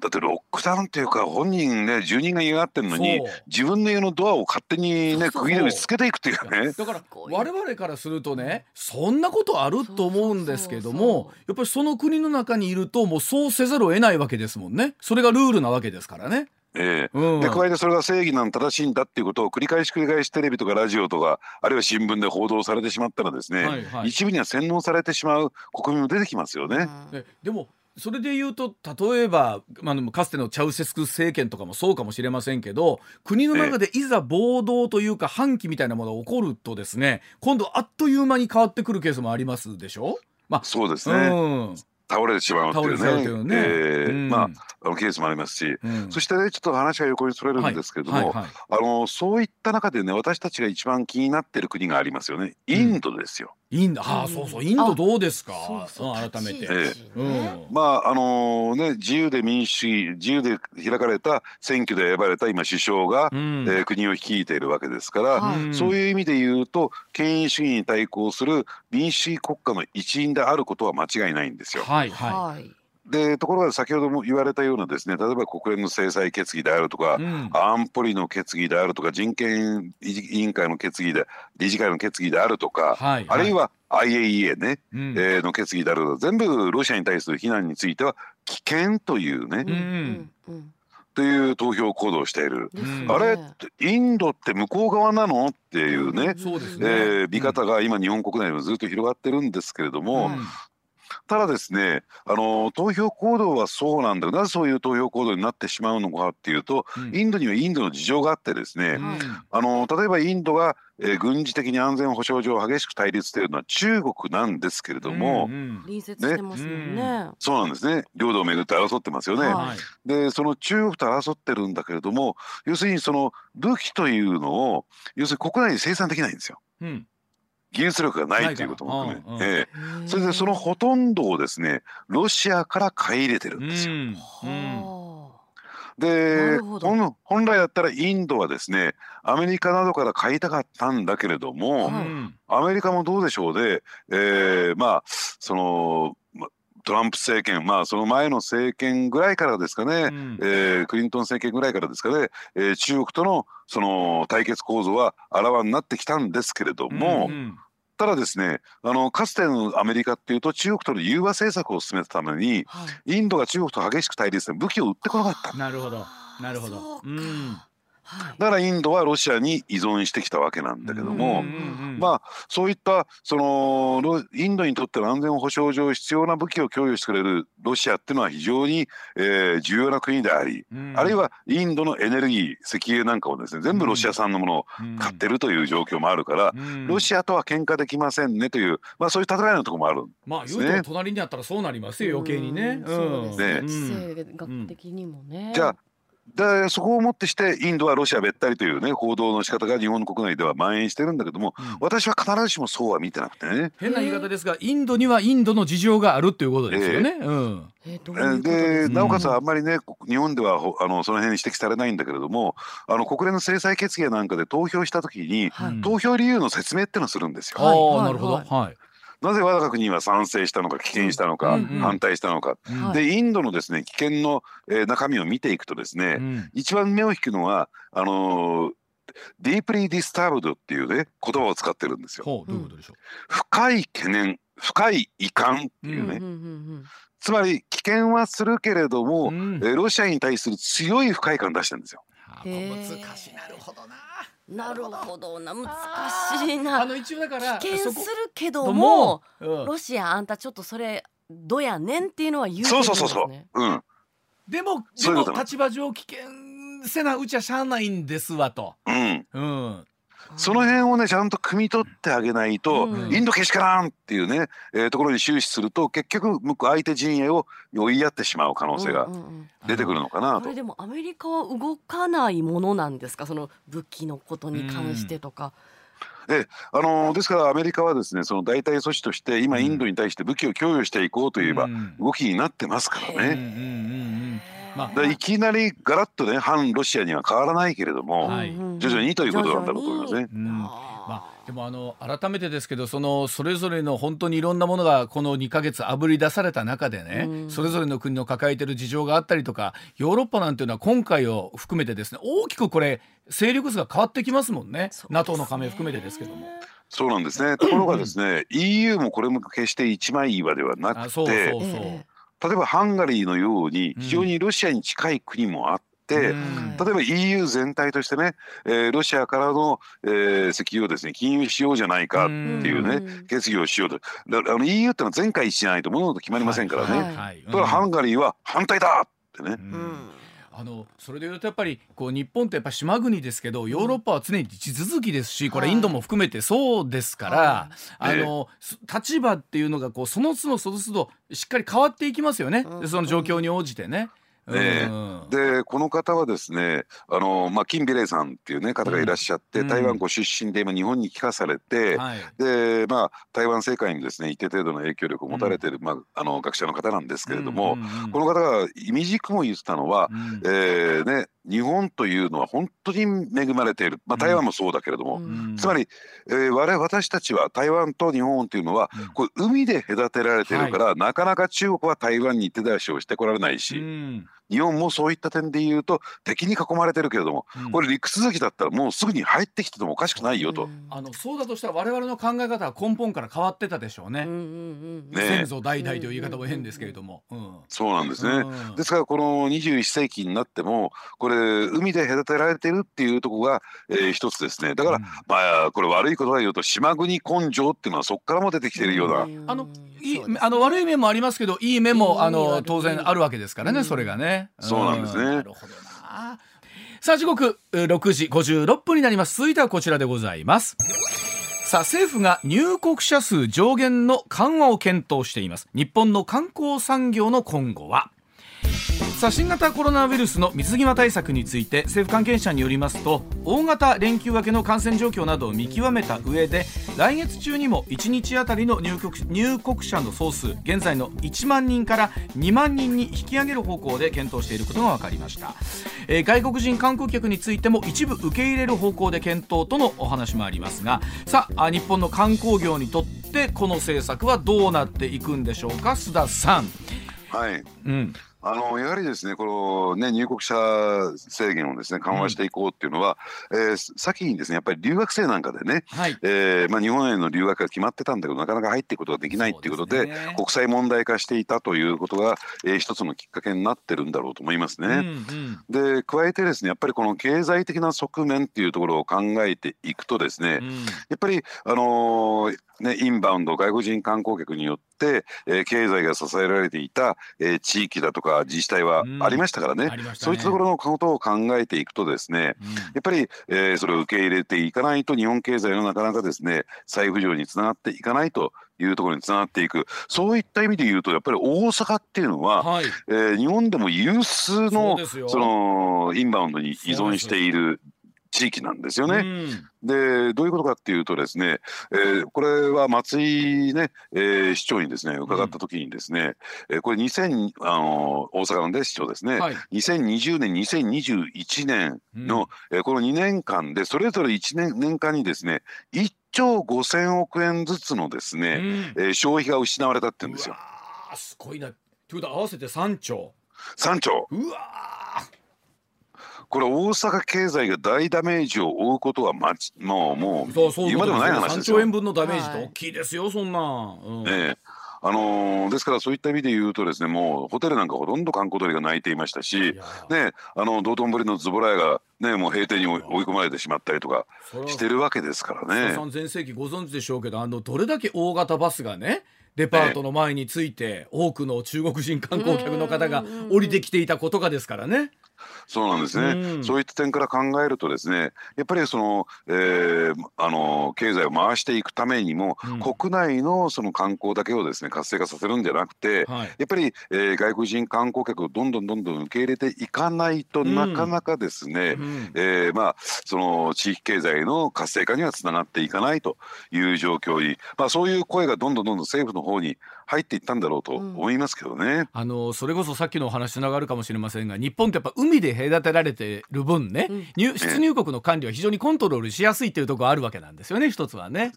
だってロックダウンっていうか本人ね住人が嫌がってるのに自分の家のドアを勝手にね区切りをつけていくっていうね。だから我々からするとねそんなことあると思うんですけどもやっぱりその国の中にいるともうそうせざるを得ないわけですもんね。それがルールなわけですからね。ええ。うん、で加えてそれが正義なん正しいんだっていうことを繰り返し繰り返しテレビとかラジオとかあるいは新聞で報道されてしまったらですね、はいはい、一部には洗脳されてしまう国民も出てきますよね。うん、でもそれで言うと例えば、まあ、かつてのチャウセスク政権とかもそうかもしれませんけど国の中でいざ暴動というか反旗みたいなものが起こるとですね今度あっという間に変わってくるケースもありますでしょ？まあ、そうですね、うん。倒れてしまうっていうね、ね。えーうん、まあケースもありますし、うん、そしてねちょっと話が横にそれるんですけれども、はいはいはい、あのそういった中でね私たちが一番気になってる国がありますよね。インドですよ。インドあそうそうインドどうですか、改めて、ええうん、まああのー、ね自由で民主主義自由で開かれた選挙で選ばれた今首相が、うん、えー、国を率いているわけですから、うん、そういう意味で言うと権威主義に対抗する民主主義国家の一員であることは間違いないんですよ。はい。はいでところが先ほども言われたようなですね例えば国連の制裁決議であるとか、うん、安保理の決議であるとか人権委員会の決議で理事会の決議であるとか、はい、あるいは IAEA ね、うん、えー、の決議であるとか全部ロシアに対する非難については危険というね、うん。という投票行動をしている、あれインドって向こう側なのっていうね,、うねえー、見方が今日本国内でもずっと広がってるんですけれども、ただですねあの投票行動はそうなんだ。なぜそういう投票行動になってしまうのかっていうと、うん、インドにはインドの事情があってですね、うん、あの例えばインドが、えー、軍事的に安全保障上激しく対立しているのは中国なんですけれども、うんうん、隣接してますもんね、そうなんですね。領土をめぐって争ってますよね。はい、でその中国と争ってるんだけれども要するにその武器というのを要するに国内に生産できないんですよ。うん技術力がないということも含め、ええ、それでそのほとんどをですねロシアから買い入れてるんですよ。うん。で本来だったらインドはですねアメリカなどから買いたかったんだけれども、うん、アメリカもどうでしょうで、えー、まあそのトランプ政権まあその前の政権ぐらいからですかね、うん、えー、クリントン政権ぐらいからですかね、えー、中国とのその対決構造はあらわになってきたんですけれども、うんうん、ただですねあのかつてのアメリカっていうと中国との融和政策を進めたために、はい、インドが中国と激しく対立して武器を売ってこなかった。なるほど。なるほど。うんだからインドはロシアに依存してきたわけなんだけども、まあそういったそのインドにとっての安全保障上必要な武器を供与してくれるロシアっていうのは非常に、えー、重要な国であり、あるいはインドのエネルギー石油なんかをですね全部ロシア産のものを買ってるという状況もあるから、ロシアとは喧嘩できませんねという、まあ、そういう戦いのところもあるんですね。まあ言うと隣にあったらそうなりますよ余計にね。うん、ね、地政学的にもね。じゃあでそこをもってしてインドはロシアべったりというね報道の仕方が日本の国内では蔓延してるんだけども、うん、私は必ずしもそうは見てなくてね。変な言い方ですがインドにはインドの事情があるということですよね。えー、うん。えー、でなおかつあんまりね日本ではあのその辺に指摘されないんだけれどもあの国連の制裁決議なんかで投票した時に、はい、投票理由の説明っていうのをするんですよ。はい、なるほど、はいなぜ我が国は賛成したのか棄権したのか、うんうん、反対したのか、うん、でインドのですね棄権の、えー、中身を見ていくとですね、うん、一番目を引くのはあのー、deeply disturbed っていうね言葉を使ってるんですよ。どういうことでしょう？深い懸念深い遺憾っていうね、うんうんうんうん。つまり棄権はするけれども、うん、えロシアに対する強い不快感出してるんですよ。難しい。なるほどな。なるほどな。難しいな。あの一応だから棄権するけども、うん、ロシアあんたちょっとそれどやねんっていうのは言う、ね、そうそうそうそう、うん、でもでも立場上危険せなうちはしゃあないんですわと、うん、うん、その辺をねちゃんと汲み取ってあげないと、うん、インドけしからんっていうね、えー、ところに終始すると結局向く相手陣営を追いやってしまう可能性が出てくるのかなと、うんうん、これでもアメリカは動かないものなんですか？その武器のことに関してとか。であのですからアメリカはですねその代替措置として今インドに対して武器を供与していこうといえば動きになってますからね。まあ、いきなりガラッとね反ロシアには変わらないけれども、はい、徐々にということなんだろうと思いますね。まあ、でもあの改めてですけどそのそれぞれの本当にいろんなものがこの2か月あぶり出された中でね、うん、それぞれの国の抱えている事情があったりとかヨーロッパなんていうのは今回を含めてですね大きくこれ勢力図が変わってきますもんね。ね。NATO の加盟含めてですけども。そうなんですね。ところがですね EU もこれも決して一枚岩ではなくて例えばハンガリーのように非常にロシアに近い国もあって、例えば EU 全体としてね、えー、ロシアからの、えー、石油をですね禁輸しようじゃないかっていうね決議をしようと。だあの EU ってのは全会しないと物事決まりませんからね、はいはい、だからハンガリーは反対だってね。あのそれでいうとやっぱりこう日本ってやっぱ島国ですけどヨーロッパは常に地続きですしこれインドも含めてそうですから、あの立場っていうのがこうその都度その都度しっかり変わっていきますよね、その状況に応じてね。ね、でこの方はですねあの、まあ、金美玲さんっていう、ね、方がいらっしゃって、うん、台湾ご出身で今日本に帰化されて、はい、でまあ、台湾政界にですね一定程度の影響力を持たれている、うん、まあ、あの学者の方なんですけれども、この方が意味軸も言ってたのは、うん、えー、ね、日本というのは本当に恵まれている、まあ、台湾もそうだけれども、うん、つまり、えー、我々私たちは台湾と日本というのは、うん、これ海で隔てられているから、はい、なかなか中国は台湾に手出しをしてこられないし、うん、日本もそういった点で言うと敵に囲まれてるけれども、これ陸続きだったらもうすぐに入ってきててもおかしくないよと。あのそうだとしたら我々の考え方は根本から変わってたでしょうね。ね先祖代々という言い方も変ですけれども。そうなんですね。ですからこの21世紀になってもこれれ海で隔てられてるっていうとこが、えー、一つですねだから、うん、まあこれ悪いことは言うと島国根性っていうのはそこからも出てきてるような。あのいいあの悪い面もありますけどいい面もあの当然あるわけですからね、それがね。そうなんですね。なるほどな。さあ時刻6時56分になります。続いてはこちらでございます。さあ政府が入国者数上限の緩和を検討しています。日本の観光産業の今後はさあ新型コロナウイルスの水際対策について政府関係者によりますと大型連休明けの感染状況などを見極めた上で来月中にも1日あたりの入国入国者の総数現在の1万人から2万人に引き上げる方向で検討していることが分かりました、えー、外国人観光客についても一部受け入れる方向で検討とのお話もありますがさあ日本の観光業にとってこの政策はどうなっていくんでしょうか須田さん。はい、うんあのやはりですねこのね入国者制限をですね緩和していこうっていうのは、うん、えー、先にですねやっぱり留学生なんかでね、はい、えー、まあ、日本への留学が決まってたんだけどなかなか入っていくことができないっていうことで、ね、国際問題化していたということが、えー、一つのきっかけになってるんだろうと思いますね。うんうん、で加えてですねやっぱりこの経済的な側面っていうところを考えていくとですね、うん、やっぱりあのーね、インバウンド外国人観光客によって、えー、経済が支えられていた、えー、地域だとか自治体はありましたからね。うんね、そういったところのことを考えていくとですね、うん、やっぱり、えー、それを受け入れていかないと日本経済のなかなかですね再浮上につながっていかないというところにつながっていく。そういった意味で言うとやっぱり大阪っていうのは、はい、えー、日本でも有数のそのインバウンドに依存している地域なんですよね。うん、でどういうことかっていうとですね、えー、これは松井ね、えー、市長にですね伺った時にですね、うん、えー、これ2000あの大阪の、ね、市長ですね、はい、2020年2021年の、うん、えー、この2年間でそれぞれ1年年間にですね1兆5000億円ずつのですね、うん、えー、消費が失われたって言うんですよ。すごいな。ということ合わせて3兆。3兆。うわこれ大阪経済が大ダメージを負うことはまちもうもうそうそう今でもない話ですよ。3兆円分のダメージって大きいですよそんな、うん、ねあのー、ですからそういった意味で言うとですねもうホテルなんかほとんど観光鳥が泣いていましたし、ね、あの道頓堀のズボラ屋が、ね、もう閉店に追い込まれてしまったりとかしてるわけですからね。さん全盛期ご存知でしょうけどあのどれだけ大型バスがねデパートの前について多くの中国人観光客の方が降りてきていたことがですからね。そうなんですね、うん、そういった点から考えるとですねやっぱりその、えー、あの経済を回していくためにも、うん、国内のその観光だけをですね活性化させるんじゃなくて、はい、やっぱり、えー、外国人観光客をどんどんどんどん受け入れていかないと、なかなかですね、うん、えー、まあ、その地域経済の活性化にはつながっていかないという状況に、まあ、そういう声がどんどんどんどん政府の方に入っていったんだろうと思いますけどね。うん、あのそれこそさっきのお話つながるかもしれませんが日本ってやっぱ海で隔てられてる分ね、うん、入出入国の管理は非常にコントロールしやすいというところあるわけなんですよね一つはね。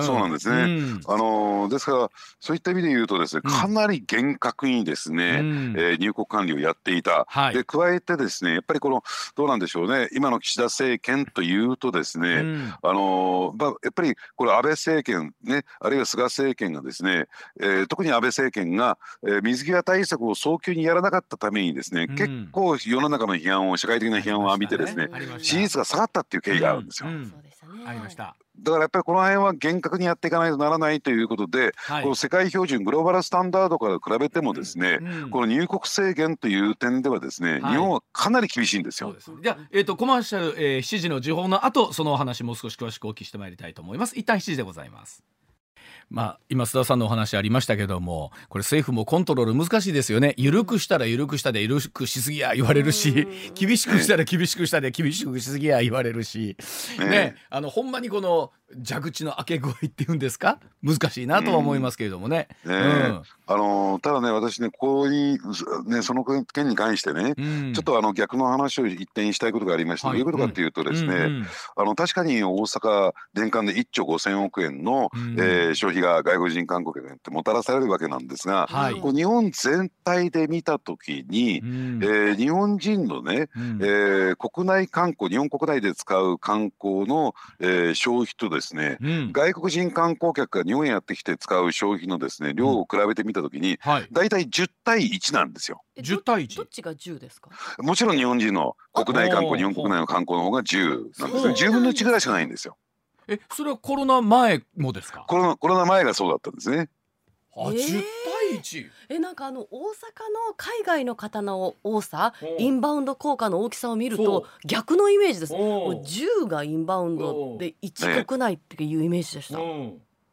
そうなんですね。うん、あのですからそういった意味で言うとですね、かなり厳格にですね、うん、えー、入国管理をやっていた。はい、で加えてですねやっぱりこのどうなんでしょうね今の岸田政権というとですね、うん、あのまあやっぱりこれ安倍政権ねあるいは菅政権がですね、えー、特に安倍政権が、えー、水際対策を早急にやらなかったためにですね、結構世の中の批判を社会的な批判を浴びてですね、支持率が下がったっていう経緯があるんですよ。ありました。だからやっぱりこの辺は厳格にやっていかないとならないということで、はい、この世界標準グローバルスタンダードから比べてもですね、うん、この入国制限という点ではですね、はい、日本はかなり厳しいんですよ。すじゃあ、えーと、コマーシャル、えー、7時の時報の後そのお話もう少し詳しくお聞きしてまいりたいと思います。一旦7時でございます。まあ、今須田さんのお話ありましたけどもこれ政府もコントロール難しいですよね。緩くしたら緩くしたで緩くしすぎや言われるし厳しくしたら厳しくしたで厳しくしすぎや言われるし、ね、あのほんまにこの蛇口の開け具合っていうんですか？難しいなとは思いますけれどもね。うん、ねうん、あのただね私ねここにねその件に関してね、うん、ちょっとあの逆の話を一点したいことがありまして、はい、どういうことかっていうとですね、あの確かに大阪年間で1兆5,000億円の、うん、えー、消費が外国人観光客にってもたらされるわけなんですが、はい、こう日本全体で見た時に、うん、えー、日本人のね、うん、えー、国内観光日本国内で使う観光の、えー、消費とですね、うん、外国人観光客が日本へやってきて使う消費のですね量を比べてみたときに、はい、大体10対1なんですよ。10対 1? どっちが10ですか？もちろん日本人の国内観光日本国内の観光の方が10なんですね10分の1ぐらいしかないんですよ。えそれはコロナ前もですか？コロナコロナ前がそうだったんですね。あ、えー、10対1えなんかあの大阪の海外の方の多さインバウンド効果の大きさを見ると逆のイメージです。もう10がインバウンドで1国内っていうイメージでした。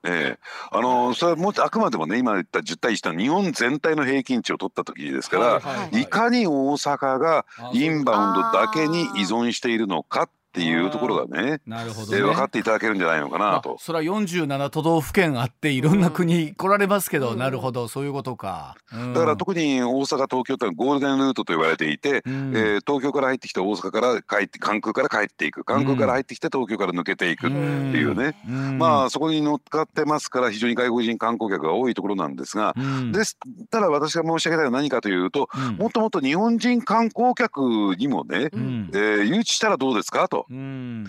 ええ。あのそれはもあくまでもね今言った10対1の日本全体の平均値を取った時ですから、はいはいはい、いかに大阪がインバウンドだけに依存しているのかっていうところがねなるほどね、分かっていただけるんじゃないのかなと、まあ、それは47都道府県あっていろんな国来られますけど、うん、なるほど。そういうことか、うん、だから特に大阪東京ってゴールデンルートと言われていて、うん、えー、東京から入ってきて大阪から帰って関空から帰っていく関空から入ってきて東京から抜けていくっていうね、まあそこに乗っかってますから非常に外国人観光客が多いところなんですが、ですただ私が申し上げたいのは何かというと、もっともっと日本人観光客にもね、うん、えー、誘致したらどうですか？と。うん。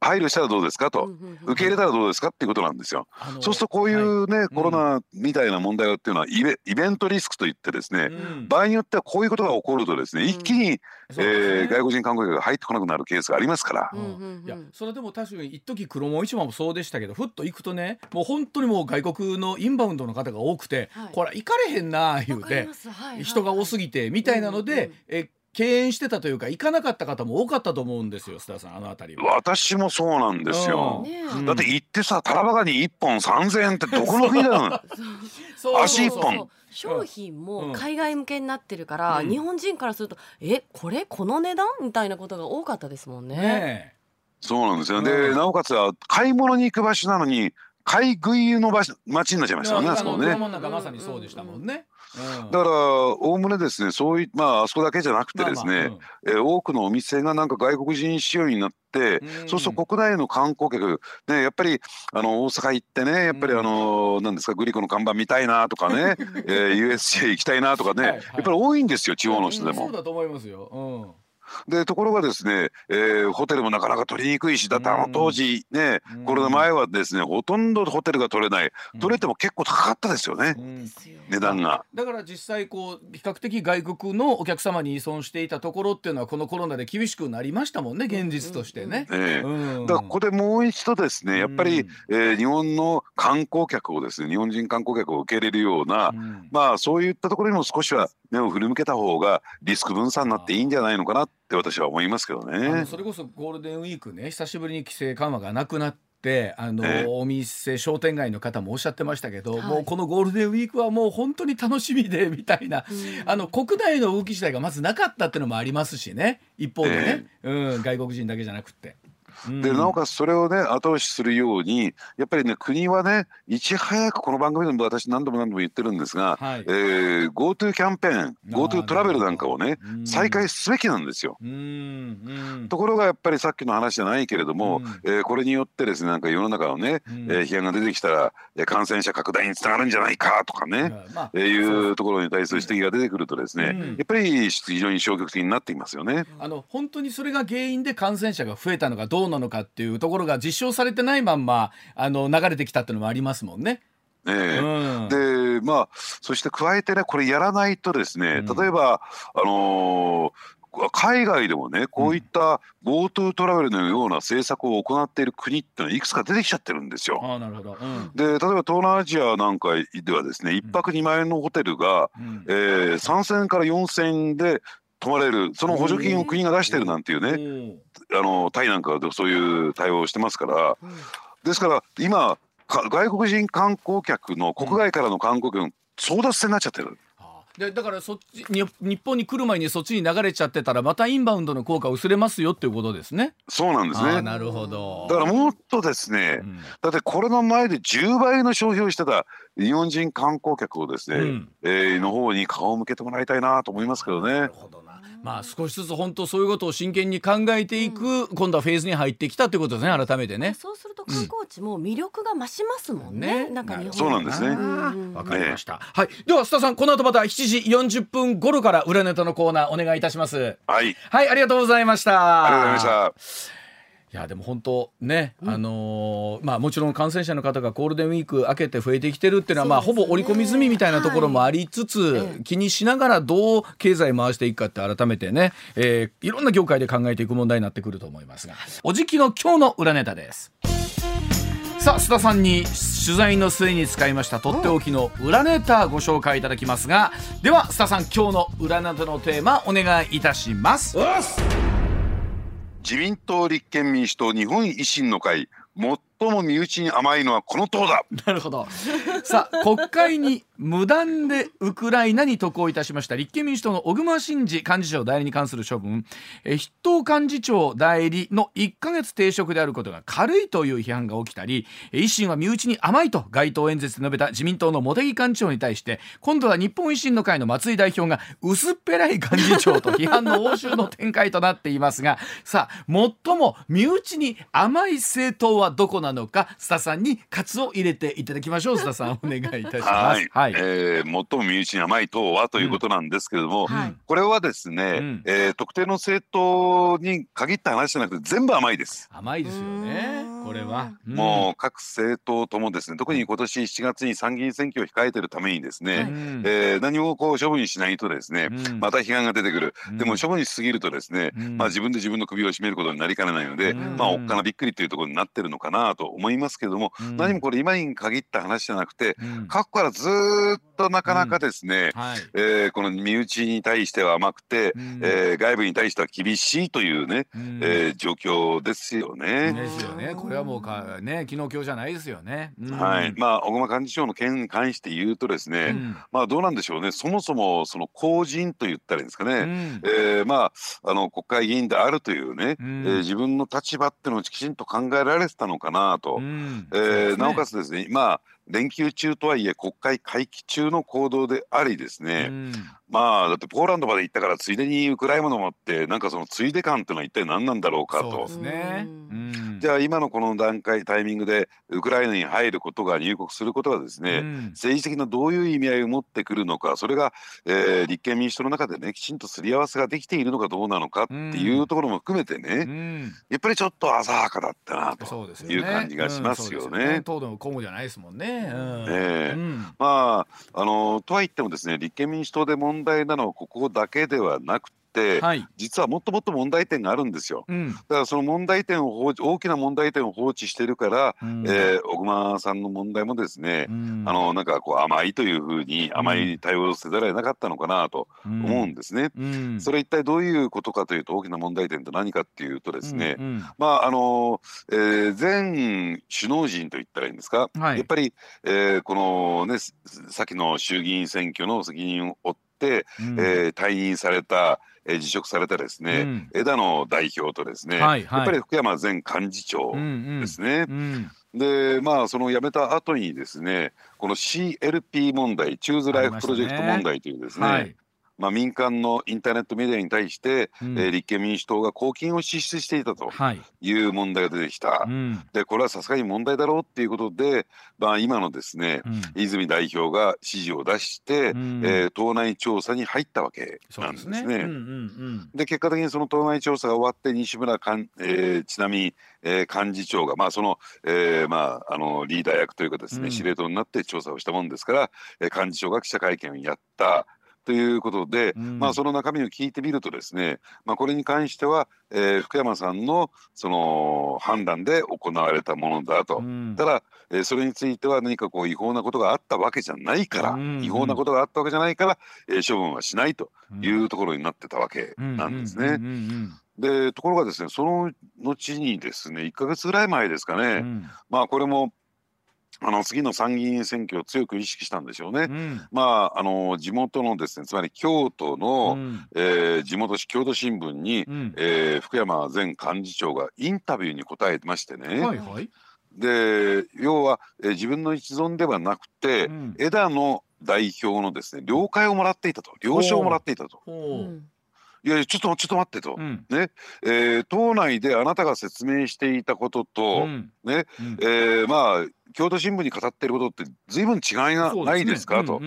配慮したらどうですかと、受け入れたらどうですかっていうことなんですよ。そうするとこういうね、はい、コロナみたいな問題っていうのはイベイベントリスクといってですね、うん、場合によってはこういうことが起こるとですね、一気に、うん、えー、外国人観光客が入ってこなくなるケースがありますから。いやそれでも確かに一時黒門市場もそうでしたけどふっと行くとねもう本当にもう外国のインバウンドの方が多くて、はい、これ行かれへんな言うて、はい、人が多すぎてみたいなので、うんうん、え敬遠してたというか行かなかった方も多かったと思うんですよ須田さんあの辺りは。私もそうなんですよ、うん、だって行ってさタラバガニ1本3000円ってどこの国だよ 足1本。商品も海外向けになってるから、うん、日本人からするとえこれこの値段？みたいなことが多かったですもんね。ねそうなんですよ、でなおかつは買い物に行く場所なのに買い食いの場所街になっちゃいましたよねあそこね。まさにそうでしたもんね。だからおおむねですねそういまああそこだけじゃなくてですね、まあえ多くのお店がなんか外国人仕様になって、そうすると国内の観光客ねやっぱりあの大阪行ってねやっぱりあの何ですかグリコの看板見たいなとかね、えー、USJ 行きたいなとかね、はいはい、やっぱり多いんですよ地方の人でも。そうだと思いますよ。うんでところがですね、えー、ホテルもなかなか取りにくいしだってあの当時ね、コロナ前はですねほとんどホテルが取れない。取れても結構高かったですよね、値段が。だから実際こう比較的外国のお客様に依存していたところっていうのはこのコロナで厳しくなりましたもんね現実としてね、えー、だからここでもう一度ですねやっぱり、えー、日本の観光客をですね日本人観光客を受け入れるような、まあそういったところにも少しは目を振り向けた方がリスク分散になっていいんじゃないのかなって私は思いますけどね。それこそゴールデンウィークね久しぶりに規制緩和がなくなってあの、お店商店街の方もおっしゃってましたけど、はい、もうこのゴールデンウィークはもう本当に楽しみでみたいな、うん、あの国内の動き自体がまずなかったっていうのもありますしね一方でね、えー、うん、外国人だけじゃなくて。でなおかつそれをね後押しするようにやっぱりね国はねいち早くこの番組でも私何度も何度も言ってるんですが、はい、えー、GoTo キャンペーン GoTo トラベルなんかをね再開すべきなんですよ。ところがやっぱりさっきの話じゃないけれども、えー、これによってですねなんか世の中のね、えー、批判が出てきたら感染者拡大につながるんじゃないかとかね、まあ、えー、いうところに対する指摘が出てくるとですね、やっぱり非常に消極的になっていますよね。あの本当にそれが原因で感染者が増えたのかどうなのかっていうところが実証されてないまんまあの流れてきたっていうのもありますもんね。え。ー、うん、でまあそして加えてねこれやらないとですね、例えばあのー海外でもねこういった GoTo トラベルのような政策を行っている国ってのはいくつか出てきちゃってるんですよ。あなるほど、うん、で例えば東南アジアなんかではですね1泊2万円のホテルが、うん、えー、3000円から4000円で泊まれるその補助金を国が出してるなんていうね、あのタイなんかでそういう対応をしてますから、ですから今外国人観光客の国外からの観光客の争奪戦になっちゃってる。でだからそっちに日本に来る前にそっちに流れちゃってたらまたインバウンドの効果薄れますよっていうことですね。そうなんですね。なるほど。だからもっとですね、うん、だってコロナ前で10倍の消費をしてた日本人観光客をですね、うん、えー、の方に顔を向けてもらいたいなと思いますけどね。なるほどまあ少しずつ本当そういうことを真剣に考えていく、うん、今度はフェーズに入ってきたということですね改めてね。そうすると観光地も魅力が増しますもんね、うん、なんか日本そうなんですね。わかりました、はい。では須田さんこの後また7時40分頃から裏ネタのコーナーお願いいたします。はい。はいありがとうございました。ありがとうございましたいやでも本当ね、うん、あのー、まあもちろん感染者の方がゴールデンウィーク明けて増えてきてるっていうのは、まあほぼ織り込み済みみたいなところもありつつ、はい、気にしながらどう経済回していくかって改めてね、えー、いろんな業界で考えていく問題になってくると思いますが。おじきの今日の裏ネタです。さあ須田さんに取材の末に使いましたとっておきの裏ネタご紹介いただきますがでは須田さん今日の裏ネタのテーマお願いいたします自民党立憲民主党日本維新の会最も身内に甘いのはこの党だ。なるほど。さあ国会に無断でウクライナに渡航いたしました立憲民主党の小熊慎司幹事長代理に関する処分。え筆頭幹事長代理の1か月停職であることが軽いという批判が起きたり維新は身内に甘いと街頭演説で述べた自民党の茂木幹事長に対して今度は日本維新の会の松井代表が薄っぺらい幹事長と批判の応酬の展開となっていますがさあ最も身内に甘い政党はどこなのか須田さんにカツを入れていただきましょう。須田さんお願いいたします。はい。はい、えー、最も身内に甘い党はということなんですけれども、うん。はい、これはですね、うん、えー、特定の政党に限った話じゃなくて全部甘いです。甘いですよねこれは、うん、もう各政党ともですね特に今年7月に参議院選挙を控えてるためにですね、うん、えー、何もこう処分しないとですね、また批判が出てくる、でも処分しすぎるとですね、まあ、自分で自分の首を絞めることになりかねないので、まあおっかなびっくりというところになってるのかなと思いますけれども、何もこれ今に限った話じゃなくて、過去からずっとなかなかですね、うんはい、えー、この身内に対しては甘くて、うん、えー、外部に対しては厳しいというね、うん、えー、状況ですよね。ですよね。これはもうかね昨日今日じゃないですよね。うん、はい。まあ小熊幹事長の件に関して言うとですね、うん、まあどうなんでしょうね。そもそもその公人と言ったらいいんですかね。うん、えー、まああの国会議員であるというね、うん、えー、自分の立場っていうのをきちんと考えられてたのかなと。うん、えーね、なおかつですね、まあ連休中とはいえ国会会期中の行動でありですね、うん、まあだってポーランドまで行ったからついでにウクライナのもってなんかそのついで感っていうのは一体何なんだろうかと。ね、じゃあ今のこの段階タイミングでウクライナに入ることが入国することがですね、うん、政治的などういう意味合いを持ってくるのかそれが、えー、立憲民主党の中でねきちんとすり合わせができているのかどうなのかっていうところも含めてね、うん、やっぱりちょっと浅はかだったなという感じがしますよね。東電もじゃないですもんね。うん、えー、まああのとは言ってもですね立憲民主党で問題なのはここだけではなくて、はい、実はもっともっと問題点があるんですよ。うん、だからその問題点を放置大きな問題点を放置してるから、うん、えー、小熊さんの問題もですね、うん、あのなんかこう甘いというふうに甘い対応せざるを得なかったのかなと思うんですね。それ一体どういうことかというと大きな問題点って何かっていうとですね、まああの、え首脳陣と言ったらいいんですか、はい、やっぱり、えー、このね先の衆議院選挙の責任を負っ、うん、えー、退任されたえー、辞職されたですね、うん、枝野代表とですね、はいはい、やっぱり福山前幹事長ですね。うん。うんうん、でまあその辞めた後にですねこの CLP 問題チューズライフプロジェクト問題というですね、はいまあ、民間のインターネットメディアに対して、うん、えー、立憲民主党が公金を支出していたとい。う問題が出てきた、はいうん、でこれはさすがに問題だろうっていうことで、まあ、今のですね、うん、泉代表が指示を出して、うん、えー、党内調査に入ったわけなんですね。で、ね。うん、結果的にその党内調査が終わって西村かん、えー、ちなみに、えー、幹事長が、まあそのえーまあ、あのリーダー役というかですね、司令塔になって調査をしたもんですから、えー、幹事長が記者会見をやった。ということで、うん、まあ、その中身を聞いてみるとですね、まあ、これに関しては、えー、福山さんのその判断で行われたものだと、うん、ただ、えー、それについては何かこう違法なことがあったわけじゃないから、うん、違法なことがあったわけじゃないから、えー、処分はしないというところになってたわけなんですね。でところがですねその後にですね1か月ぐらい前ですかね、まあこれもあの次の参議院選挙を強く意識したんでしょうね。うん、まああの地元のですねつまり京都の、うん、えー、地元紙京都新聞に、うん、えー、福山前幹事長がインタビューに答えてましてね。はいはい、で要は、えー、自分の一存ではなくて、うん、枝野代表のですね了解をもらっていたと。了承をもらっていたと。いやちょっとちょっと待ってと、うん、ね。えー、党内であなたが説明していたことと、うん、ね、うん、えー、まあ京都新聞に語っていることって随分違いがないですか、ね、と、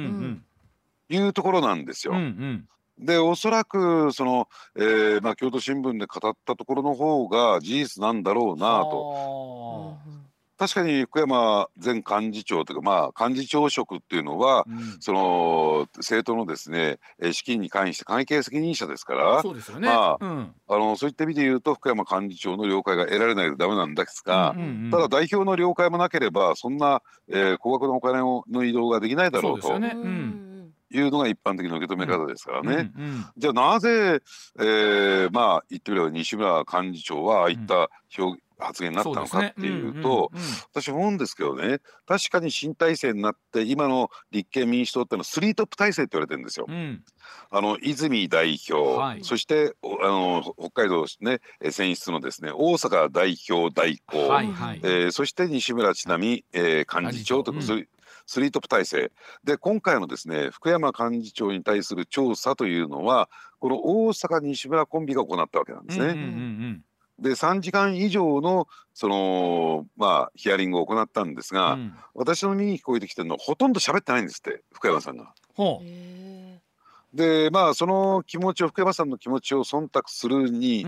いうところなんですよ。うんうん。でおそらくその、えーまあ、京都新聞で語ったところの方が事実なんだろうなと。確かに福山前幹事長というか、まあ、幹事長職っていうのは、うん、その政党のですね資金に関して会計責任者ですからそうですよね、まあ、うん、あのそういった意味で言うと福山幹事長の了解が得られないとダメなんですが、うんうんうん、ただ代表の了解もなければそんな、えー、高額なお金の移動ができないだろうと。ね。うん。いうのが一般的な受け止め方ですからね。うんうんうん、じゃあなぜ、えー、まあ言ってみれば西村幹事長はああいった表発言になったのかっていうと、私思うんですけどね。確かに新体制になって今の立憲民主党ってのはスリートップ体制って言われてるんですよ。うん、あの泉代表、はい、そしてあの北海道ね選出のですね大阪代表代行、はいはい、えー、そして西村智奈美、えー、幹事長という、うんスリートップ体制。で今回のですね福山幹事長に対する調査というのはこの大阪西村コンビが行ったわけなんですね。で3時間以上のそのまあヒアリングを行ったんですが、うん、私の耳に聞こえてきてるのほとんど喋ってないんですって福山さんが。でまあその気持ちを福山さんの気持ちを忖度するに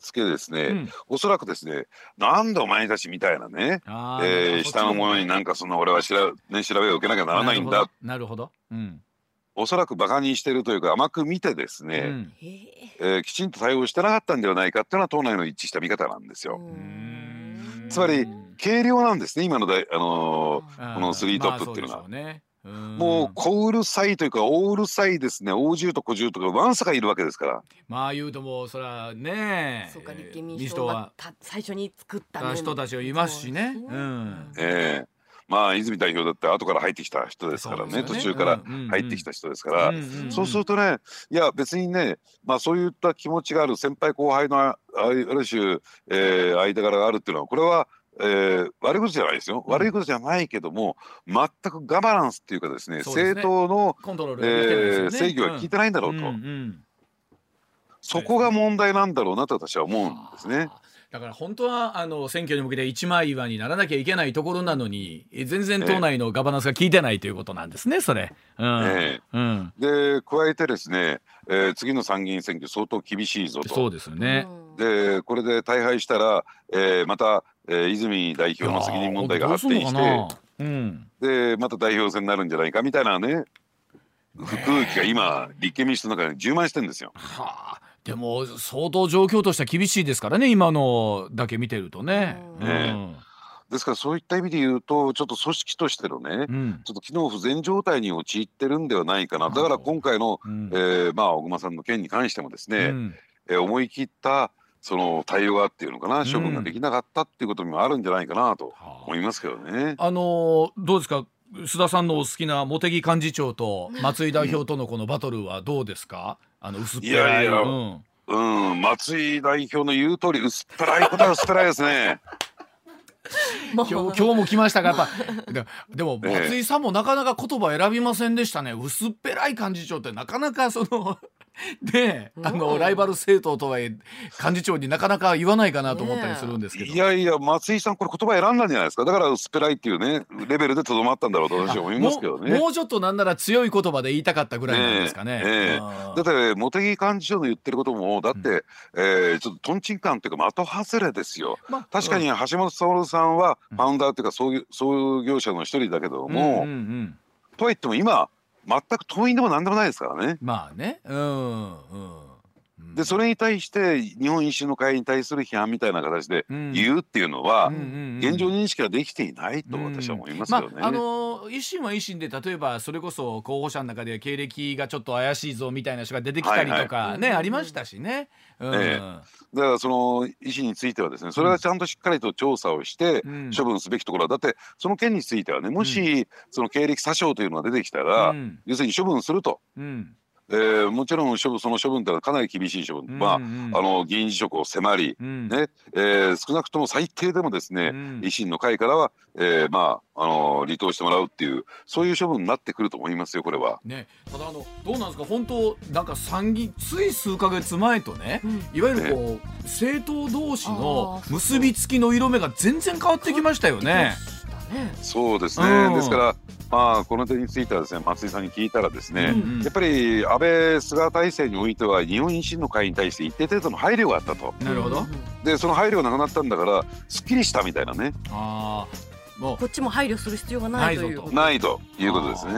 つけですね、うん、おそらくですねなんでお前たちみたいなね、えー、下の者になんかその俺は調べ,、ね、調べを受けなきゃならないんだ。なるほど、うん、おそらくバカにしてるというか甘く見てですね、うん、え。ー、きちんと対応してなかったんではないかっていうのは党内の一致した見方なんですよ。つまり軽量なんですね今のだあのー、このスリートップっていうのは。まあね、もう小うるさいというか大うるさいですね。大獣と小獣とかわんさかいるわけですから。まあ言うともそれはねそうか立憲民主党は最初に作った人たちがいますしね。うん、ええ。ーまあ泉代表だって後から入ってきた人ですからね、ね、途中から入ってきた人ですから、うんうん、そうするとねいや別にねまあそういった気持ちがある先輩後輩のある種、えー、間柄があるっていうのはこれはえー、悪いことじゃないですよ、悪いことじゃないけども全くガバナンスっていうかですね、ね、政党の、ね。えー、制御は効いてないんだろうと、うんうんうん、そこが問題なんだろうなと私は思うんですね。だから本当はあの選挙に向けて一枚岩にならなきゃいけないところなのに全然党内のガバナンスが効いてないということなんですねそれ。うん、えー、うん、で加えてですね、えー、次の参議院選挙相当厳しいぞと。そうですよね。でこれで大敗したら、えー、また、えー、泉代表の責任問題が発展して、うん、でまた代表選になるんじゃないかみたいなね空気が今立憲民主党の中に充満してるんですよ。はあでも相当状況としては厳しいですからね今のだけ見てるとね。ね。ですからそういった意味で言うとちょっと組織としてのね、うん、ちょっと機能不全状態に陥ってるんではないかな。だから今回の、うん、えー、まあ、小熊さんの件に関してもですね、うん、えー、思い切ったその対応がっていうのかな処分ができなかったっていうこともあるんじゃないかなと思いますけどね。あのどうですか？須田さんのお好きな茂木幹事長と松井代表とのこのバトルはどうですか？あの薄っぺらいいやいや。うん。うん、松井代表の言う通り薄っぺらいことは薄っぺらいですね。今日今日も来ましたがやっぱ。ででも松井さんもなかなか言葉選びませんでしたね、薄っぺらい幹事長ってなかなかその であのライバル政党とはいえ幹事長になかなか言わないかなと思ったりするんですけど、いやいや松井さんこれ言葉選んだんじゃないですか。だから薄っぺらいっていうねレベルでとどまったんだろうと私は思いますけどね。もうちょっとなんなら強い言葉で言いたかったぐらいなんですかね。ええだって茂木幹事長の言ってることもだって、うん、えー、ちょっととんちんかんっていうか的外れですよ、まあ、確かに橋本徹さんはファウンダーっていうか創業創業者の一人だけども、うんうんうん、とはいっても今全く党員でも何でもないですからね。まあね。うんうん。でそれに対して日本維新の会に対する批判みたいな形で言うっていうのは、現状認識ができていないと私は思いますよね。まあ、あの維新は維新で例えばそれこそ候補者の中で経歴がちょっと怪しいぞみたいな人が出てきたりとかね、ありましたしね。うん。ええ、だからその維新についてはですねそれはちゃんとしっかりと調査をして処分すべきところはだってその件についてはねもしその経歴詐称というのが出てきたら、要するに処分すると。うんえー、もちろん処分その処分というのはかなり厳しい処分、うんうん、まあ、あの議員辞職を迫り、うん、ねえー、少なくとも最低でもですね、うん、維新の会からは、えー、まああの離党してもらうっていうそういう処分になってくると思いますよこれは。ね、ただあのどうなんですか？本当なんか参議つい数か月前とね、うん、いわゆるこう、ね、政党同士の結びつきの色目が全然変わってきましたよね。そうですね、ですからまあ、この点についてはですね松井さんに聞いたらですね、うんうん、やっぱり安倍菅体制においては日本維新の会に対して一定程度の配慮があったと。なるほど。でその配慮がなくなったんだからすっきりしたみたいなね。あこっちも配慮する必要がないというないと。いうことですね。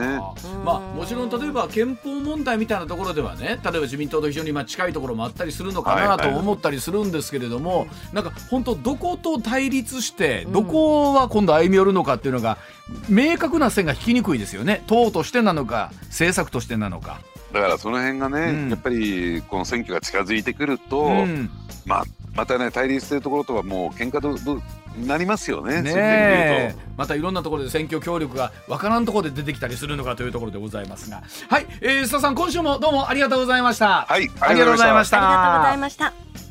まあもちろん例えば憲法問題みたいなところではね例えば自民党と非常にまあ近いところもあったりするのかなと思ったりするんですけれども、はいはい、なんか本当どこと対立してどこは今度歩み寄るのかっていうのが明確な線が引きにくいですよね。党としてなのか政策としてなのか。だからその辺がね、うん、やっぱりこの選挙が近づいてくると、うん、まあまたね対立してるところとはもう喧嘩となりますよね。ねまたいろんなところで選挙協力がわからんところで出てきたりするのかというところでございますが。はい、えー、須田さん今週もどうもありがとうございました。はいありがとうございました。ありがとうございました